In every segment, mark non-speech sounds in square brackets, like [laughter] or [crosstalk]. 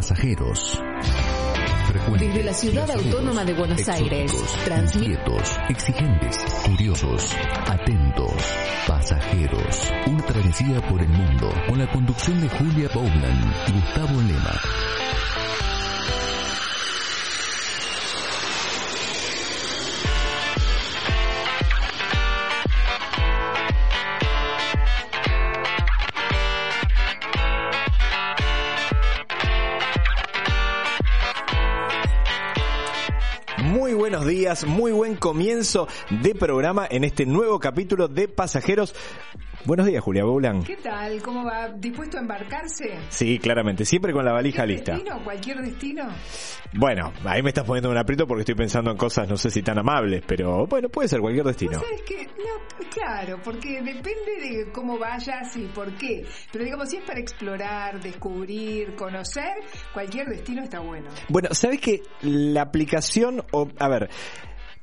Pasajeros. Desde la ciudad autónoma de Buenos Aires, inquietos, exigentes, curiosos, atentos, pasajeros. Una travesía por el mundo con la conducción de Julia Bowland y Gustavo Lema. Muy buen comienzo de programa en este nuevo capítulo de Pasajeros. Buenos días, Julia Boulan. ¿Qué tal? ¿Cómo va? ¿Dispuesto a embarcarse? Sí, claramente, siempre con la valija ¿Qué lista. ¿Destino? ¿Cualquier destino? Bueno, ahí me estás poniendo un aprieto porque estoy pensando en cosas no sé si tan amables, pero bueno, puede ser cualquier destino. ¿Vos sabés qué? No, claro, porque depende de cómo vayas y por qué. Pero digamos, si es para explorar, descubrir, conocer, cualquier destino está bueno. Bueno, ¿sabes que la aplicación, o, a ver,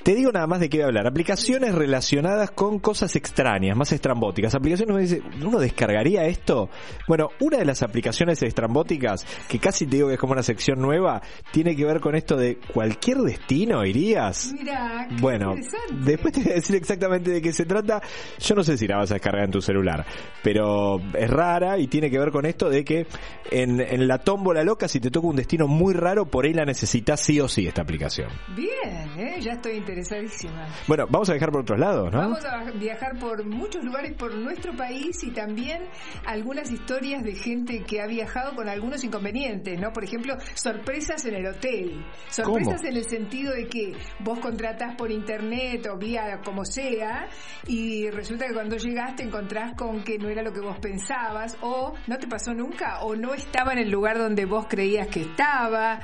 te digo nada más de qué voy a hablar. Aplicaciones relacionadas con cosas extrañas, más estrambóticas. Aplicaciones uno dice, ¿uno descargaría esto? Bueno, una de las aplicaciones estrambóticas, que casi te digo que es como una sección nueva, tiene que ver con esto de cualquier destino irías. Mira, qué Bueno, después te voy a decir exactamente de qué se trata. Yo no sé si la vas a descargar en tu celular, pero es rara y tiene que ver con esto de que en, en la tómbola loca, si te toca un destino muy raro, por ahí la necesitas sí o sí esta aplicación. Bien, ¿eh? ya estoy interesadísima. Bueno, vamos a dejar por otros lados, ¿no? Vamos a viajar por muchos lugares por nuestro país y también algunas historias de gente que ha viajado con algunos inconvenientes, ¿no? Por ejemplo, sorpresas en el hotel. Sorpresas ¿Cómo? en el sentido de que vos contratás por internet o vía como sea y resulta que cuando llegas te encontrás con que no era lo que vos pensabas o no te pasó nunca o no estaba en el lugar donde vos creías que estaba.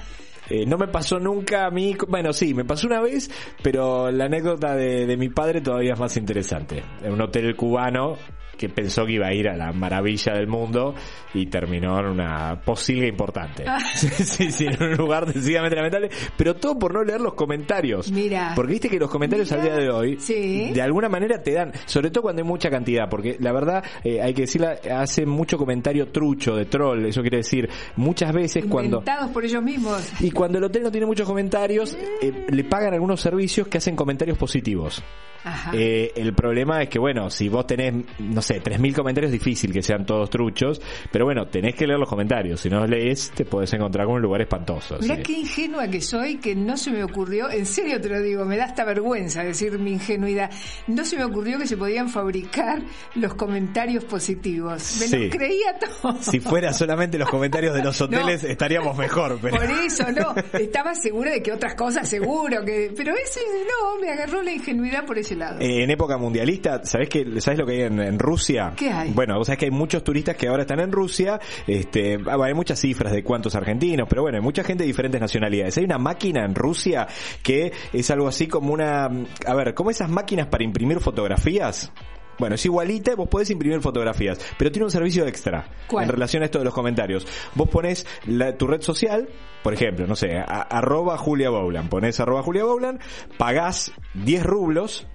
Eh, no me pasó nunca a mí, bueno, sí, me pasó una vez, pero la anécdota de, de mi padre todavía es más interesante. En un hotel cubano que pensó que iba a ir a la maravilla del mundo y terminó en una posilga importante. [laughs] Sí, sí, sí, en un lugar decididamente lamentable, pero todo por no leer los comentarios. Mira. Porque viste que los comentarios Mira. al día de hoy, Sí. de alguna manera te dan, sobre todo cuando hay mucha cantidad, porque la verdad, eh, hay que decirla, hace mucho comentario trucho, de troll, eso quiere decir, muchas veces cuando... Inventados por ellos mismos. Y cuando el hotel no tiene muchos comentarios, eh, le pagan algunos servicios que hacen comentarios positivos. Ajá. Eh, el problema es que, bueno, si vos tenés, no sé, 3.000 comentarios, es difícil que sean todos truchos, pero bueno, tenés que leer los comentarios. Si no los lees, te podés encontrar con un lugar espantoso. Mirá qué ingenua que soy, que no se me ocurrió, en serio te lo digo, me da hasta vergüenza decir mi ingenuidad, no se me ocurrió que se podían fabricar los comentarios positivos. Me Sí. lo creía todo. Si fuera solamente los comentarios de los [laughs] hoteles, No. estaríamos mejor. Pero... Por eso, no, estaba segura de que otras cosas seguro, que pero ese no, me agarró la ingenuidad por ese lado. Eh, en época mundialista, ¿sabés, que, ¿sabés lo que hay en, en Rusia? ¿Qué hay? Bueno, vos sabés que hay muchos turistas que ahora están en Rusia. Este, ah, hay muchas cifras de cuántos argentinos, pero bueno, hay mucha gente de diferentes nacionalidades. Hay una máquina en Rusia que es algo así como una. A ver, como esas máquinas para imprimir fotografías. Bueno, es igualita, vos podés imprimir fotografías, pero tiene un servicio extra ¿Cuál? en relación a esto de los comentarios. Vos pones la- tu red social, por ejemplo, no sé, a- arroba Julia Bowland, pones arroba Julia Bowland, pagás 10 rublos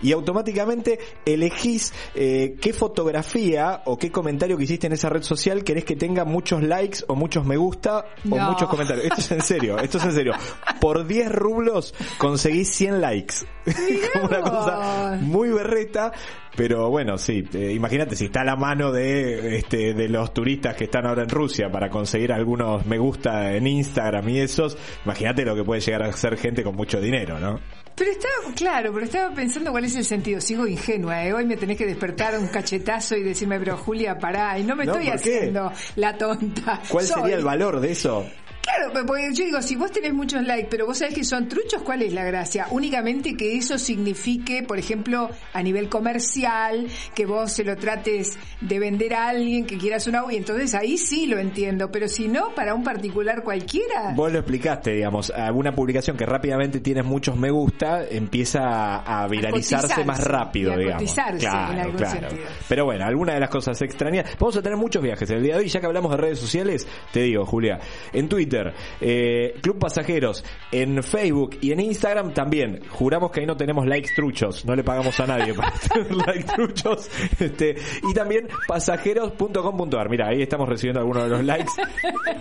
y automáticamente elegís eh, qué fotografía o qué comentario que hiciste en esa red social querés que tenga muchos likes o muchos me gusta o muchos comentarios. Esto es en serio, esto es en serio. Por 10 rublos conseguís 100 likes. [laughs] Como una cosa muy berreta, pero bueno, sí, eh, imagínate si está a la mano de este de los turistas que están ahora en Rusia para conseguir algunos me gusta en Instagram y esos, imagínate lo que puede llegar a ser gente con mucho dinero, ¿no? Pero estaba, claro, pero estaba pensando cuál es el sentido. Sigo ingenua, ¿eh? Hoy me tenés que despertar un cachetazo y decirme, pero Julia, pará, y no me No, estoy haciendo la tonta. ¿Cuál Soy- sería el valor de eso? Claro, pero porque yo digo, si vos tenés muchos likes, pero vos sabés que son truchos, ¿cuál es la gracia? Únicamente que eso signifique, por ejemplo, a nivel comercial, que vos se lo trates de vender a alguien que quieras una y entonces ahí sí lo entiendo, pero si no, para un particular cualquiera. Vos lo explicaste, digamos, alguna publicación que rápidamente tienes muchos me gusta empieza a, viralizarse más rápido, digamos. cotizarse, en algún sentido. Pero bueno, alguna de las cosas extrañas. Vamos a tener muchos viajes el día de hoy, ya que hablamos de redes sociales, te digo, Julia, en Twitter Eh, Club Pasajeros, en Facebook y en Instagram también. Juramos que ahí no tenemos likes truchos, no le pagamos a nadie para [laughs] tener likes truchos. Este, y también pasajeros.com.ar. Mira, ahí estamos recibiendo algunos de los likes.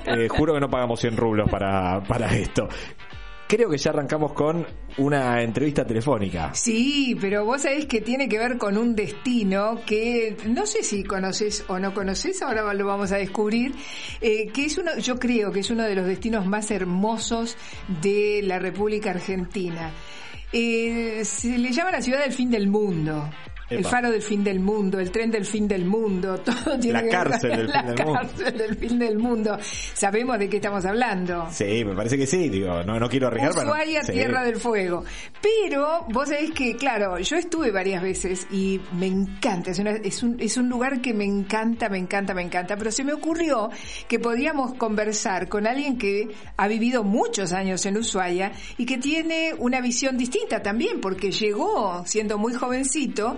Eh, juro que no pagamos 100 rublos para, para esto creo que ya arrancamos con una entrevista telefónica. Sí, pero vos sabés que tiene que ver con un destino que no sé si conoces o no conoces, ahora lo vamos a descubrir, eh, que es uno, yo creo que es uno de los destinos más hermosos de la República Argentina. Eh, se le llama la ciudad del fin del mundo. El faro del fin del mundo, el tren del fin del mundo, [laughs] todo tiene la cárcel del la fin del cárcel mundo. del fin del mundo. Sabemos de qué estamos hablando. Sí, me parece que sí, digo, no, no quiero arriesgar, pero... Ushuaia, sí. Tierra del Fuego. Pero vos sabés que, claro, yo estuve varias veces y me encanta, es, una- es un, es un lugar que me encanta, me encanta, me encanta, pero se me ocurrió que podíamos conversar con alguien que ha vivido muchos años en Ushuaia y que tiene una visión distinta también, porque llegó siendo muy jovencito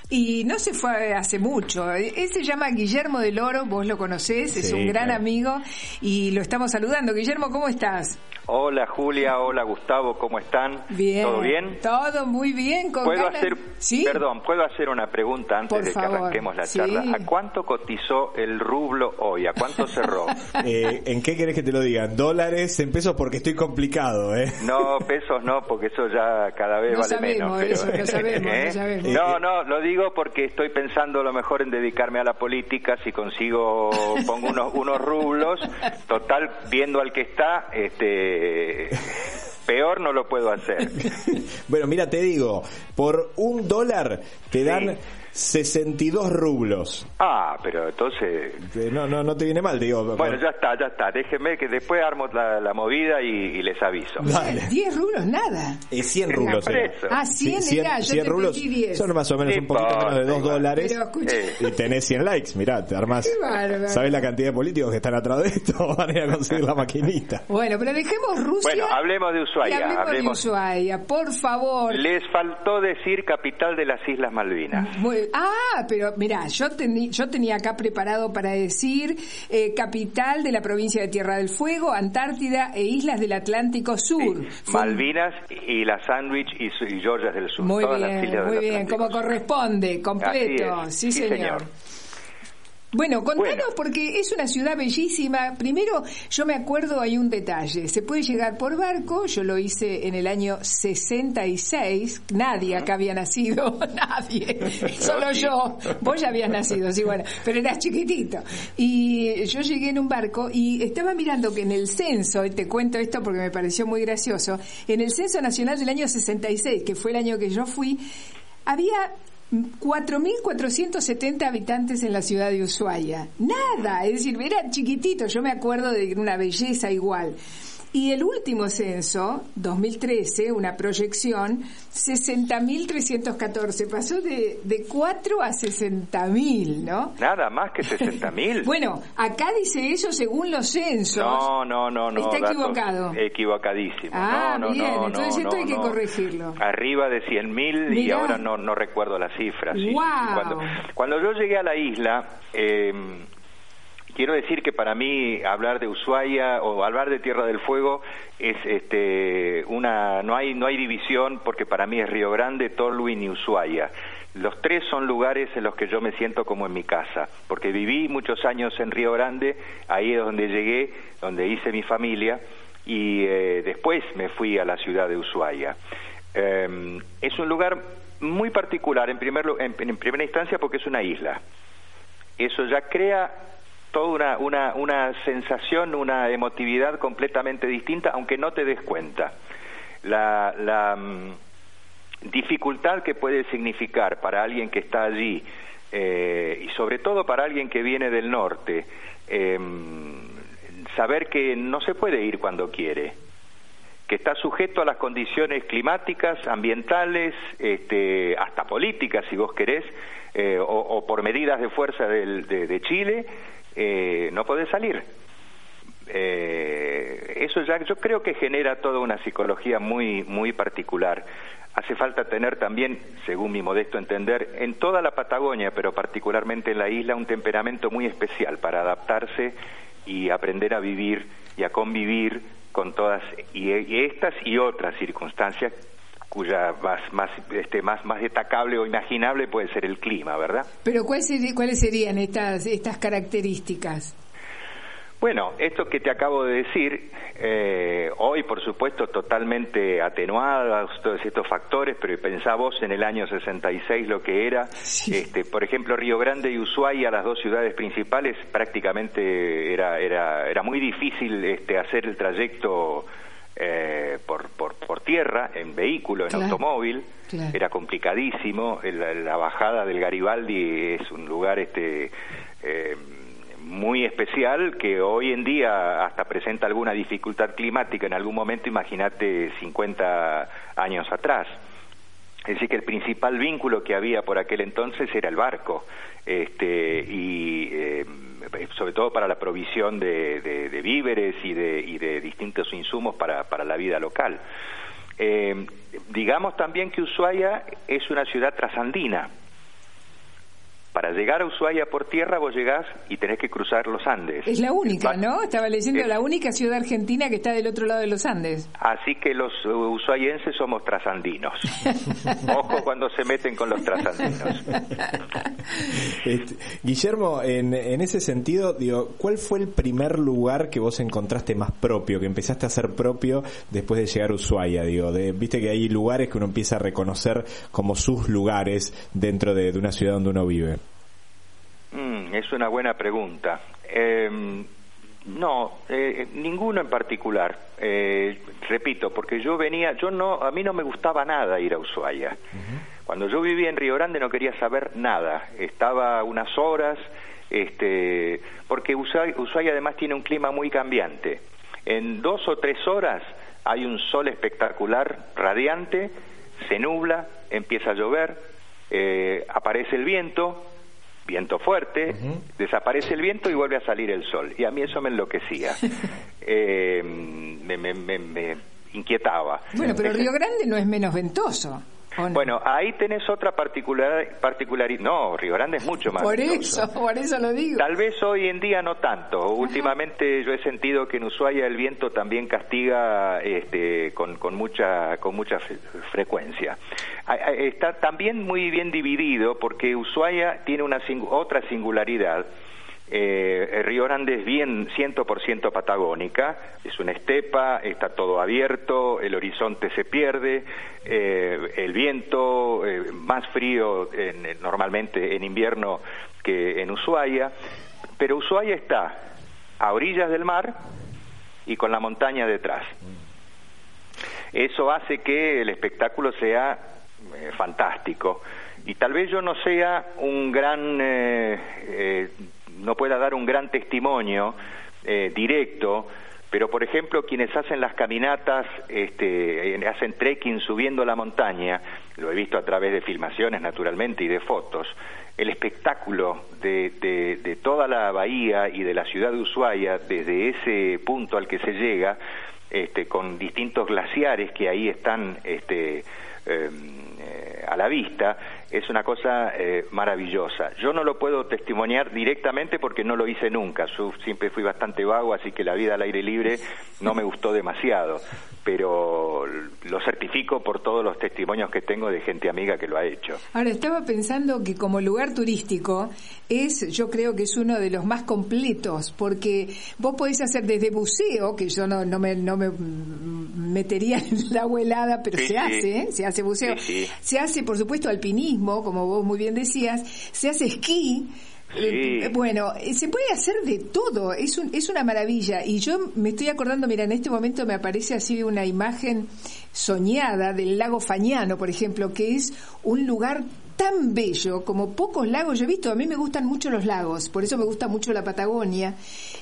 y no se fue hace mucho. Él se llama Guillermo del Oro, vos lo conocés, es Sí, un gran claro. amigo y lo estamos saludando. Guillermo, ¿cómo estás? Hola Julia, hola Gustavo, ¿cómo están? Bien. ¿Todo bien? Todo muy bien. Con ¿Puedo ganas- hacer, ¿Sí? perdón, puedo hacer una pregunta antes Por de que arranquemos la sí. charla? ¿A cuánto cotizó el rublo hoy? ¿A cuánto cerró? [laughs] Eh, ¿En qué querés que te lo diga? ¿En dólares? ¿En pesos? Porque estoy complicado, ¿eh? No, pesos no, porque eso ya cada vez No vale sabemos menos. eso, no [laughs] sabemos, no sabemos. No, no, lo digo porque estoy pensando a lo mejor en dedicarme a la política, si consigo, [laughs] pongo unos, unos rublos, total, viendo al que está, este, peor no lo puedo hacer. [laughs] Bueno, mira, te digo, por un dólar te dan 62 rublos. Ah, pero entonces Eh, No, no, no te viene mal, digo. Bueno, ya está, ya está. Déjenme que después armo la, la movida y, y les aviso. Dale. 10 rublos, nada. Eh, 100 rublos Por era. Ah, 100 era, yo te rublos pedí 10. son más o menos un poquito No menos de 2 importa, dólares. Pero Y tenés 100 likes, mirá, te armás. Qué bárbaro. ¿Sabés la cantidad de políticos que están atrás de esto? [laughs] Van a ir a conseguir la maquinita. Bueno, pero dejemos Rusia. Bueno, hablemos de Ushuaia, Y hablemos, hablemos. de Ushuaia, por favor. les faltó decir capital de las Islas Malvinas. Muy- ah, pero mira, yo, tení- yo tenía acá preparado para decir eh, capital de la provincia de Tierra del Fuego, Antártida e islas del Atlántico Sur. Malvinas y las Sandwich y, y Georgias del Sur. Muy todas las bien, islas muy bien, Atlántico como Sur. corresponde, completo. Sí, sí, señor. señor. Bueno, contanos Bueno. porque es una ciudad bellísima. Primero, yo me acuerdo hay un detalle. Se puede llegar por barco. Yo lo hice en el año 66. Nadie acá había nacido. [laughs] Nadie. Solo yo. Vos ya habías nacido, sí, bueno. Pero eras chiquitito. Y yo llegué en un barco y estaba mirando que en el censo, y te cuento esto porque me pareció muy gracioso, en el censo nacional del año 66, que fue el año que yo fui, había 4.470 habitantes en la ciudad de Ushuaia. Nada, es decir, era chiquitito, yo me acuerdo de una belleza igual. Y el último censo, 2013, una proyección, 60.314. Pasó de, de 4 a 60.000, ¿no? Nada más que 60.000. [laughs] Bueno, acá dice eso según los censos. No, no, no, no. Está equivocado. Equivocadísimo. Ah, no, no, bien, no, entonces esto hay que corregirlo. Arriba de 100.000 y ahora no, no recuerdo las cifras. sí. Guau. Cuando, cuando yo llegué a la isla, eh, quiero decir que para mí hablar de Ushuaia o hablar de Tierra del Fuego es este una no hay no hay división porque para mí es Río Grande, Tolwyn y Ushuaia. Los tres son lugares en los que yo me siento como en mi casa, porque viví muchos años en Río Grande, ahí es donde llegué, donde hice mi familia y eh, después me fui a la ciudad de Ushuaia. Eh, es un lugar muy particular en, primer, en, en primera instancia porque es una isla. Eso ya crea toda una, una, una sensación, una emotividad completamente distinta, aunque no te des cuenta. La, la mm, dificultad que puede significar para alguien que está allí, eh, y sobre todo para alguien que viene del norte, eh, saber que no se puede ir cuando quiere, que está sujeto a las condiciones climáticas, ambientales, este, hasta políticas, si vos querés, eh, o, por medidas de fuerza del- de, de Chile, eh, no podés salir. Eh, eso ya yo creo que genera toda una psicología muy muy particular. Hace falta tener también, según mi modesto entender, en toda la Patagonia, pero particularmente en la isla, un temperamento muy especial para adaptarse y aprender a vivir y a convivir con todas y, estas y otras circunstancias cuya más más este más más destacable o imaginable puede ser el clima, ¿verdad? Pero ¿cuáles serían estas estas características? Bueno, esto que te acabo de decir, eh, hoy por supuesto totalmente atenuados todos estos factores, pero pensá vos en el año 66 lo que era, este, por ejemplo Río Grande y Ushuaia, las dos ciudades principales, prácticamente era, era, era muy difícil este, hacer el trayecto eh, por, por, por, tierra, en vehículo, en automóvil, era complicadísimo, la, la, bajada del Garibaldi es un lugar este... Eh, muy especial que hoy en día hasta presenta alguna dificultad climática. En algún momento, imagínate 50 años atrás. Es decir, que el principal vínculo que había por aquel entonces era el barco, este, y eh, sobre todo para la provisión de, víveres y de, y de, distintos insumos para, para la vida local. Eh, digamos también que Ushuaia es una ciudad trasandina, para llegar a Ushuaia por tierra vos llegás y tenés que cruzar los Andes. Es la única, ¿no? Estaba leyendo la única ciudad argentina que está del otro lado de los Andes. Así que los ushuaienses somos trasandinos. [laughs] Ojo cuando se meten con los trasandinos. [laughs] Este, Guillermo, en, en ese sentido, digo, ¿cuál fue el primer lugar que vos encontraste más propio, que empezaste a hacer propio después de llegar a Ushuaia? Digo, de, viste que hay lugares que uno empieza a reconocer como sus lugares dentro de una ciudad donde uno vive. Mm, es una buena pregunta. Em, no, eh, ninguno en particular. Eh, repito, porque yo venía, yo no, a mí no me gustaba nada ir a Ushuaia. Cuando yo vivía en Río Grande no quería saber nada. Estaba unas horas, este, porque Ushuaia, Ushuaia además tiene un clima muy cambiante. En dos o tres horas hay un sol espectacular, radiante, se nubla, empieza a llover, eh, aparece el viento, viento fuerte, desaparece el viento y vuelve a salir el sol. Y a mí eso me enloquecía, [laughs] eh, me, me, me, inquietaba. Bueno, pero Río [laughs] Grande no es menos ventoso. Bueno, ahí tenés otra particular, particularidad. No, Río Grande es mucho más. Por eso, por eso lo digo. Tal vez hoy en día no tanto. Últimamente yo he sentido que en Ushuaia el viento también castiga este, con, con mucha con mucha frecuencia. Está también muy bien dividido porque Ushuaia tiene una otra singularidad eh, el Río Grande es bien 100% patagónica, es una estepa, está todo abierto, el horizonte se pierde, eh, el viento eh, más frío normalmente en invierno que en Ushuaia, pero Ushuaia está a orillas del mar y con la montaña detrás. Eso hace que el espectáculo sea fantástico y tal vez yo no sea un gran no pueda dar un gran testimonio eh, directo, pero por ejemplo quienes hacen las caminatas, este, hacen trekking subiendo la montaña, lo he visto a través de filmaciones naturalmente y de fotos, el espectáculo de, toda la bahía y de la ciudad de Ushuaia desde ese punto al que se llega, este, con distintos glaciares que ahí están este, em, eh, a la vista, es una cosa eh, maravillosa. Yo no lo puedo testimoniar directamente porque no lo hice nunca. Yo siempre fui bastante vago, así que la vida al aire libre no me gustó demasiado. Pero lo certifico por todos los testimonios que tengo de gente amiga que lo ha hecho. Ahora, estaba pensando que como lugar turístico es, yo creo que es uno de los más completos, porque vos podés hacer desde buceo, que yo no, no, me, no me metería en la helada, pero se hace, ¿eh? se hace buceo. se hace, por supuesto, alpinismo como vos muy bien decías, se hace esquí. Eh, bueno, eh, se puede hacer de todo, es, un, es una maravilla. Y yo me estoy acordando, mira, en este momento me aparece así una imagen soñada del lago Fañano, por ejemplo, que es un lugar tan bello como pocos lagos yo he visto. A mí me gustan mucho los lagos, por eso me gusta mucho la Patagonia.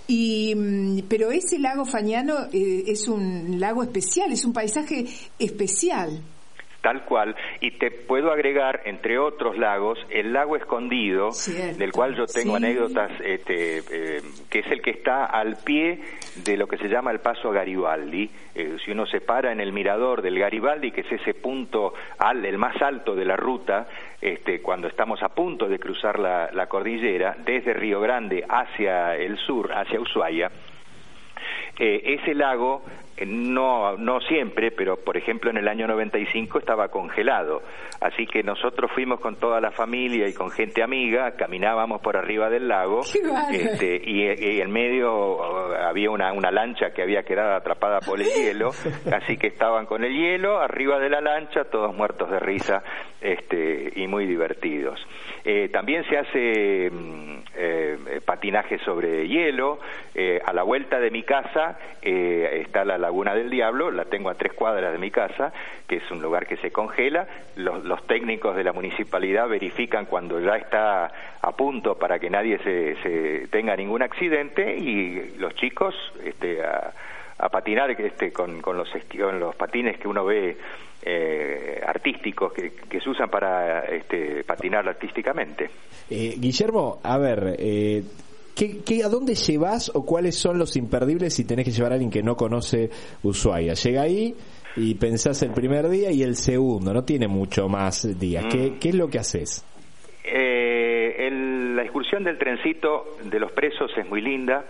Y, mm, pero ese lago Fañano eh, es un lago especial, es un paisaje especial tal cual, y te puedo agregar, entre otros lagos, el lago escondido, del cual yo tengo anécdotas, este, eh, que es el que está al pie de lo que se llama el Paso Garibaldi. Eh, si uno se para en el mirador del Garibaldi, que es ese punto al, el más alto de la ruta, este, cuando estamos a punto de cruzar la, la cordillera, desde Río Grande hacia el sur, hacia Ushuaia, eh, ese lago no, no siempre, pero por ejemplo en el año 95 estaba congelado. Así que nosotros fuimos con toda la familia y con gente amiga, caminábamos por arriba del lago este, y, en medio uh, había una, una lancha que había quedado atrapada por el hielo, [laughs] así que estaban con el hielo arriba de la lancha, todos muertos de risa este, y muy divertidos. Eh, también se hace mm, eh, patinaje sobre hielo. Eh, a la vuelta de mi casa eh, está la Laguna del Diablo, la tengo a tres cuadras de mi casa, que es un lugar que se congela. Los, técnicos de la municipalidad verifican cuando ya está a punto para que nadie se, se tenga ningún accidente y los chicos este, a, patinar este, con, con, los, con los patines que uno ve eh, artísticos que, que, se usan para este, patinar artísticamente. Eh, Guillermo, a ver, eh, ¿qué, ¿qué, a dónde llevas o cuáles son los imperdibles si tenés que llevar a alguien que no conoce Ushuaia? Llega ahí y pensás el primer día y el segundo, no tiene mucho más días. ¿Qué, Mm. ¿Qué, es lo que haces? Eh, el, la excursión del trencito de los presos es muy linda.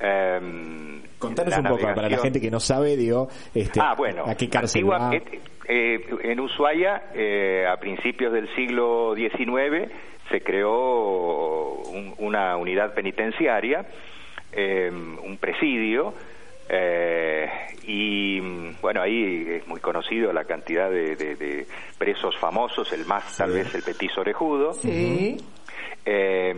Eh, Contanos un poco, para la gente que no sabe, digo, este, ah, bueno, ¿a qué cárcel antigua, va? eh, eh, en Ushuaia, eh, a principios del siglo XIX, se creó un, una unidad penitenciaria, eh, un presidio, eh, y bueno, ahí es muy conocido la cantidad de, de, de presos famosos, el más tal vez el petiso orejudo. Sí. Eh,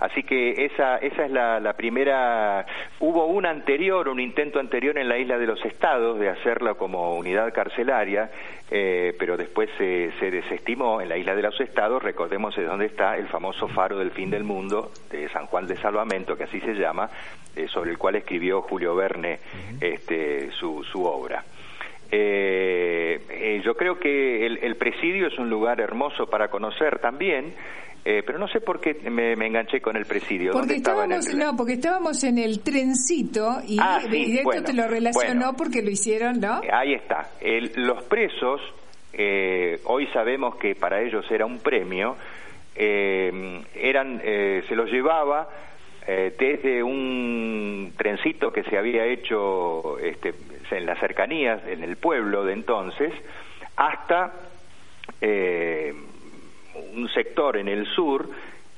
así que esa, esa es la, la, primera. Hubo un anterior, un intento anterior en la isla de los Estados de hacerla como unidad carcelaria, eh, pero después se, se, desestimó en la isla de los Estados. Recordemos de dónde está el famoso faro del fin del mundo de San Juan de Salvamento, que así se llama, eh, sobre el cual escribió Julio Verne este, su, su obra. Eh, eh, yo creo que el, el, presidio es un lugar hermoso para conocer también. Eh, pero no sé por qué me, me enganché con el presidio. Porque estábamos, el... no, porque estábamos en el trencito y, ah, sí, y esto bueno, te lo relacionó bueno, porque lo hicieron, ¿no? Ahí está. El, los presos, eh, hoy sabemos que para ellos era un premio, eh, eran, se los llevaba desde un trencito que se había hecho este, en las cercanías, en el pueblo de entonces, hasta un sector en el sur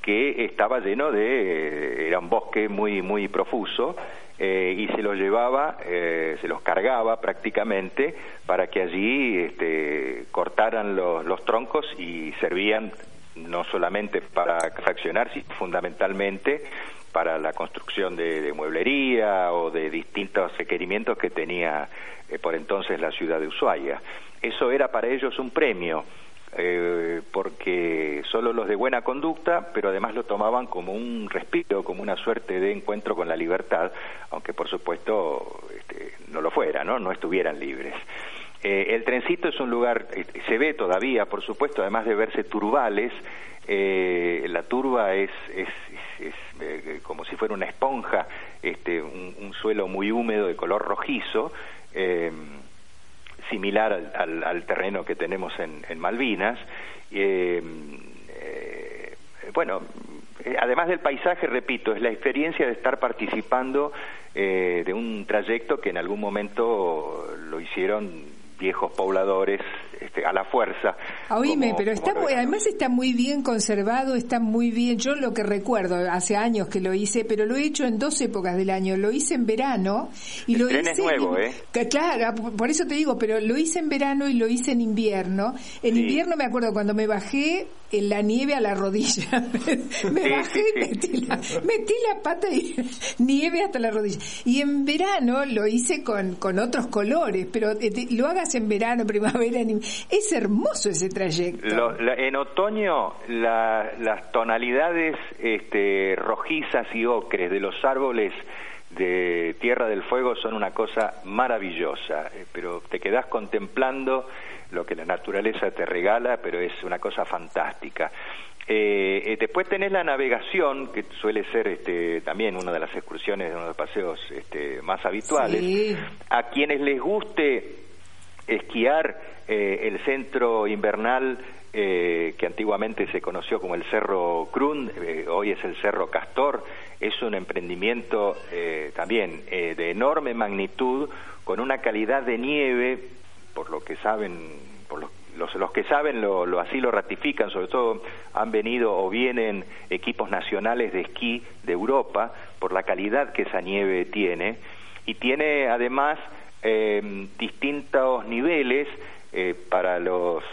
que estaba lleno de, era un bosque muy, muy profuso, eh, y se los llevaba, eh, se los cargaba prácticamente para que allí este, cortaran los, los troncos y servían no solamente para fraccionar, sino fundamentalmente para la construcción de, mueblería o de distintos requerimientos que tenía eh, por entonces la ciudad de Ushuaia. Eso era para ellos un premio eh, porque solo los de buena conducta, pero además lo tomaban como un respiro, como una suerte de encuentro con la libertad, aunque por supuesto este, no lo fuera, ¿no? no estuvieran libres. Eh, el trencito es un lugar, eh, se ve todavía, por supuesto, además de verse turbales, eh, la turba es, es, es, es como si fuera una esponja, este, un, suelo muy húmedo de color rojizo, similar al, al, al, terreno que tenemos en, en Malvinas. Bueno, además del paisaje, repito, es la experiencia de estar participando eh, de un trayecto que en algún momento lo hicieron viejos pobladores este, a la fuerza. Oíme, como, pero está muy, además está muy bien conservado, está muy bien. Yo lo que recuerdo, hace años que lo hice, pero lo he hecho en dos épocas del año. Lo hice en verano y El lo tren hice. Es nuevo, en, ¿eh? Claro, por eso te digo, pero lo hice en verano y lo hice en invierno. En sí. invierno me acuerdo cuando me bajé en la nieve a la rodilla. [laughs] me bajé y metí la, metí la pata y [laughs] nieve hasta la rodilla. Y en verano lo hice con, con otros colores, pero eh, te- lo hagas en verano, [laughs] primavera, en es hermoso ese trayecto. Lo- la- en otoño la- las tonalidades este, rojizas y ocres de los árboles de Tierra del Fuego son una cosa maravillosa, eh, pero te quedas contemplando lo que la naturaleza te regala, pero es una cosa fantástica. Eh, eh, después tenés la navegación, que suele ser este, también una de las excursiones, uno de los paseos este, más habituales. Sí. A quienes les guste esquiar, eh, el centro invernal eh, que antiguamente se conoció como el Cerro Crun, eh, hoy es el Cerro Castor, es un emprendimiento eh, también de enorme magnitud, con una calidad de nieve, por lo que saben, por los, los, que saben lo, lo, así lo ratifican, sobre todo han venido o vienen equipos nacionales de esquí de Europa, por la calidad que esa nieve tiene, y tiene además distintos niveles para los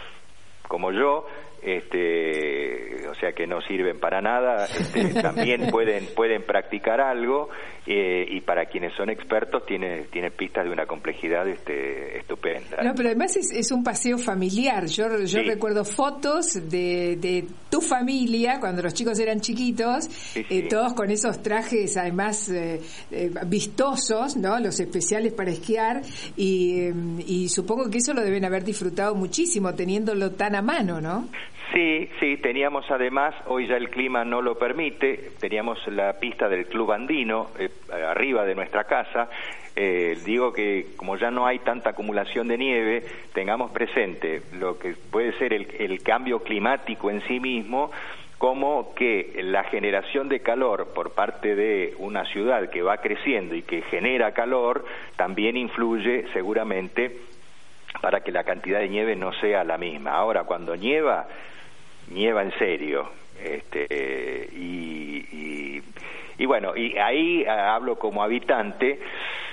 como yo, este, o sea que no sirven para nada, este, [laughs] también pueden pueden practicar algo eh, y para quienes son expertos tiene tiene pistas de una complejidad este, estupenda. No, pero además es, un paseo familiar. Yo yo recuerdo fotos de, de tu familia cuando los chicos eran chiquitos, eh, todos con esos trajes además eh, vistosos, ¿no? Los especiales para esquiar y, y supongo que eso lo deben haber disfrutado muchísimo teniéndolo tan a mano, ¿no? Sí, sí, teníamos además, hoy ya el clima no lo permite, teníamos la pista del Club Andino eh, arriba de nuestra casa. Eh, digo que como ya no hay tanta acumulación de nieve, tengamos presente lo que puede ser el, el cambio climático en sí mismo, como que la generación de calor por parte de una ciudad que va creciendo y que genera calor también influye seguramente para que la cantidad de nieve no sea la misma. Ahora, cuando nieva, nieva en serio. Este, y, y, bueno, y ahí ah, hablo como habitante,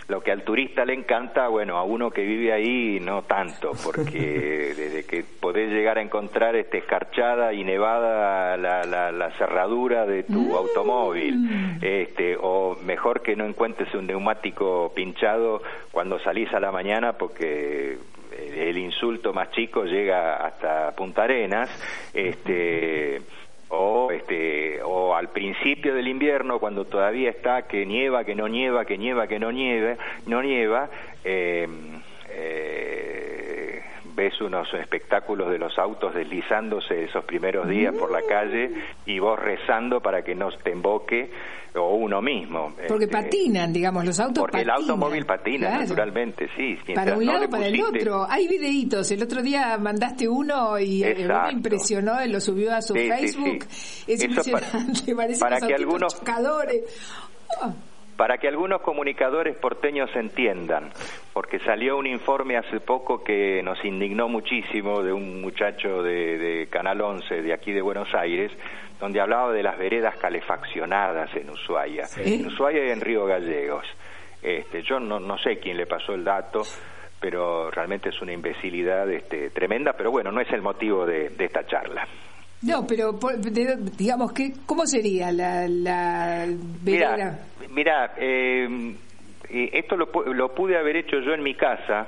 lo que al turista le encanta, bueno, a uno que vive ahí no tanto, porque [laughs] desde que podés llegar a encontrar este escarchada y nevada la, la, cerradura de tu mm. automóvil, este, o mejor que no encuentres un neumático pinchado cuando salís a la mañana porque el insulto más chico llega hasta Punta Arenas, este o este o al principio del invierno cuando todavía está que nieva que no nieva que nieva que no nieve no nieva eh, eh, ves unos espectáculos de los autos deslizándose esos primeros días por la calle y vos rezando para que no te emboque o uno mismo. Porque este, patinan, digamos, los autos Porque el automóvil patina, naturalmente, sí. Para un lado, para el otro. Hay videitos. El otro día mandaste uno y eh, me impresionó, él lo subió a su Facebook. Es impresionante, [laughs] parece para que algunos ah. Para que algunos comunicadores porteños entiendan, porque salió un informe hace poco que nos indignó muchísimo de un muchacho de, de Canal 11 de aquí de Buenos Aires, donde hablaba de las veredas calefaccionadas en Ushuaia, en Ushuaia y en Río Gallegos. Este, yo no, no sé quién le pasó el dato, pero realmente es una imbecilidad este, tremenda, pero bueno, no es el motivo de, esta charla. No, pero digamos, que, ¿cómo sería la, la vereda? Mira, eh, esto lo, lo pude haber hecho yo en mi casa,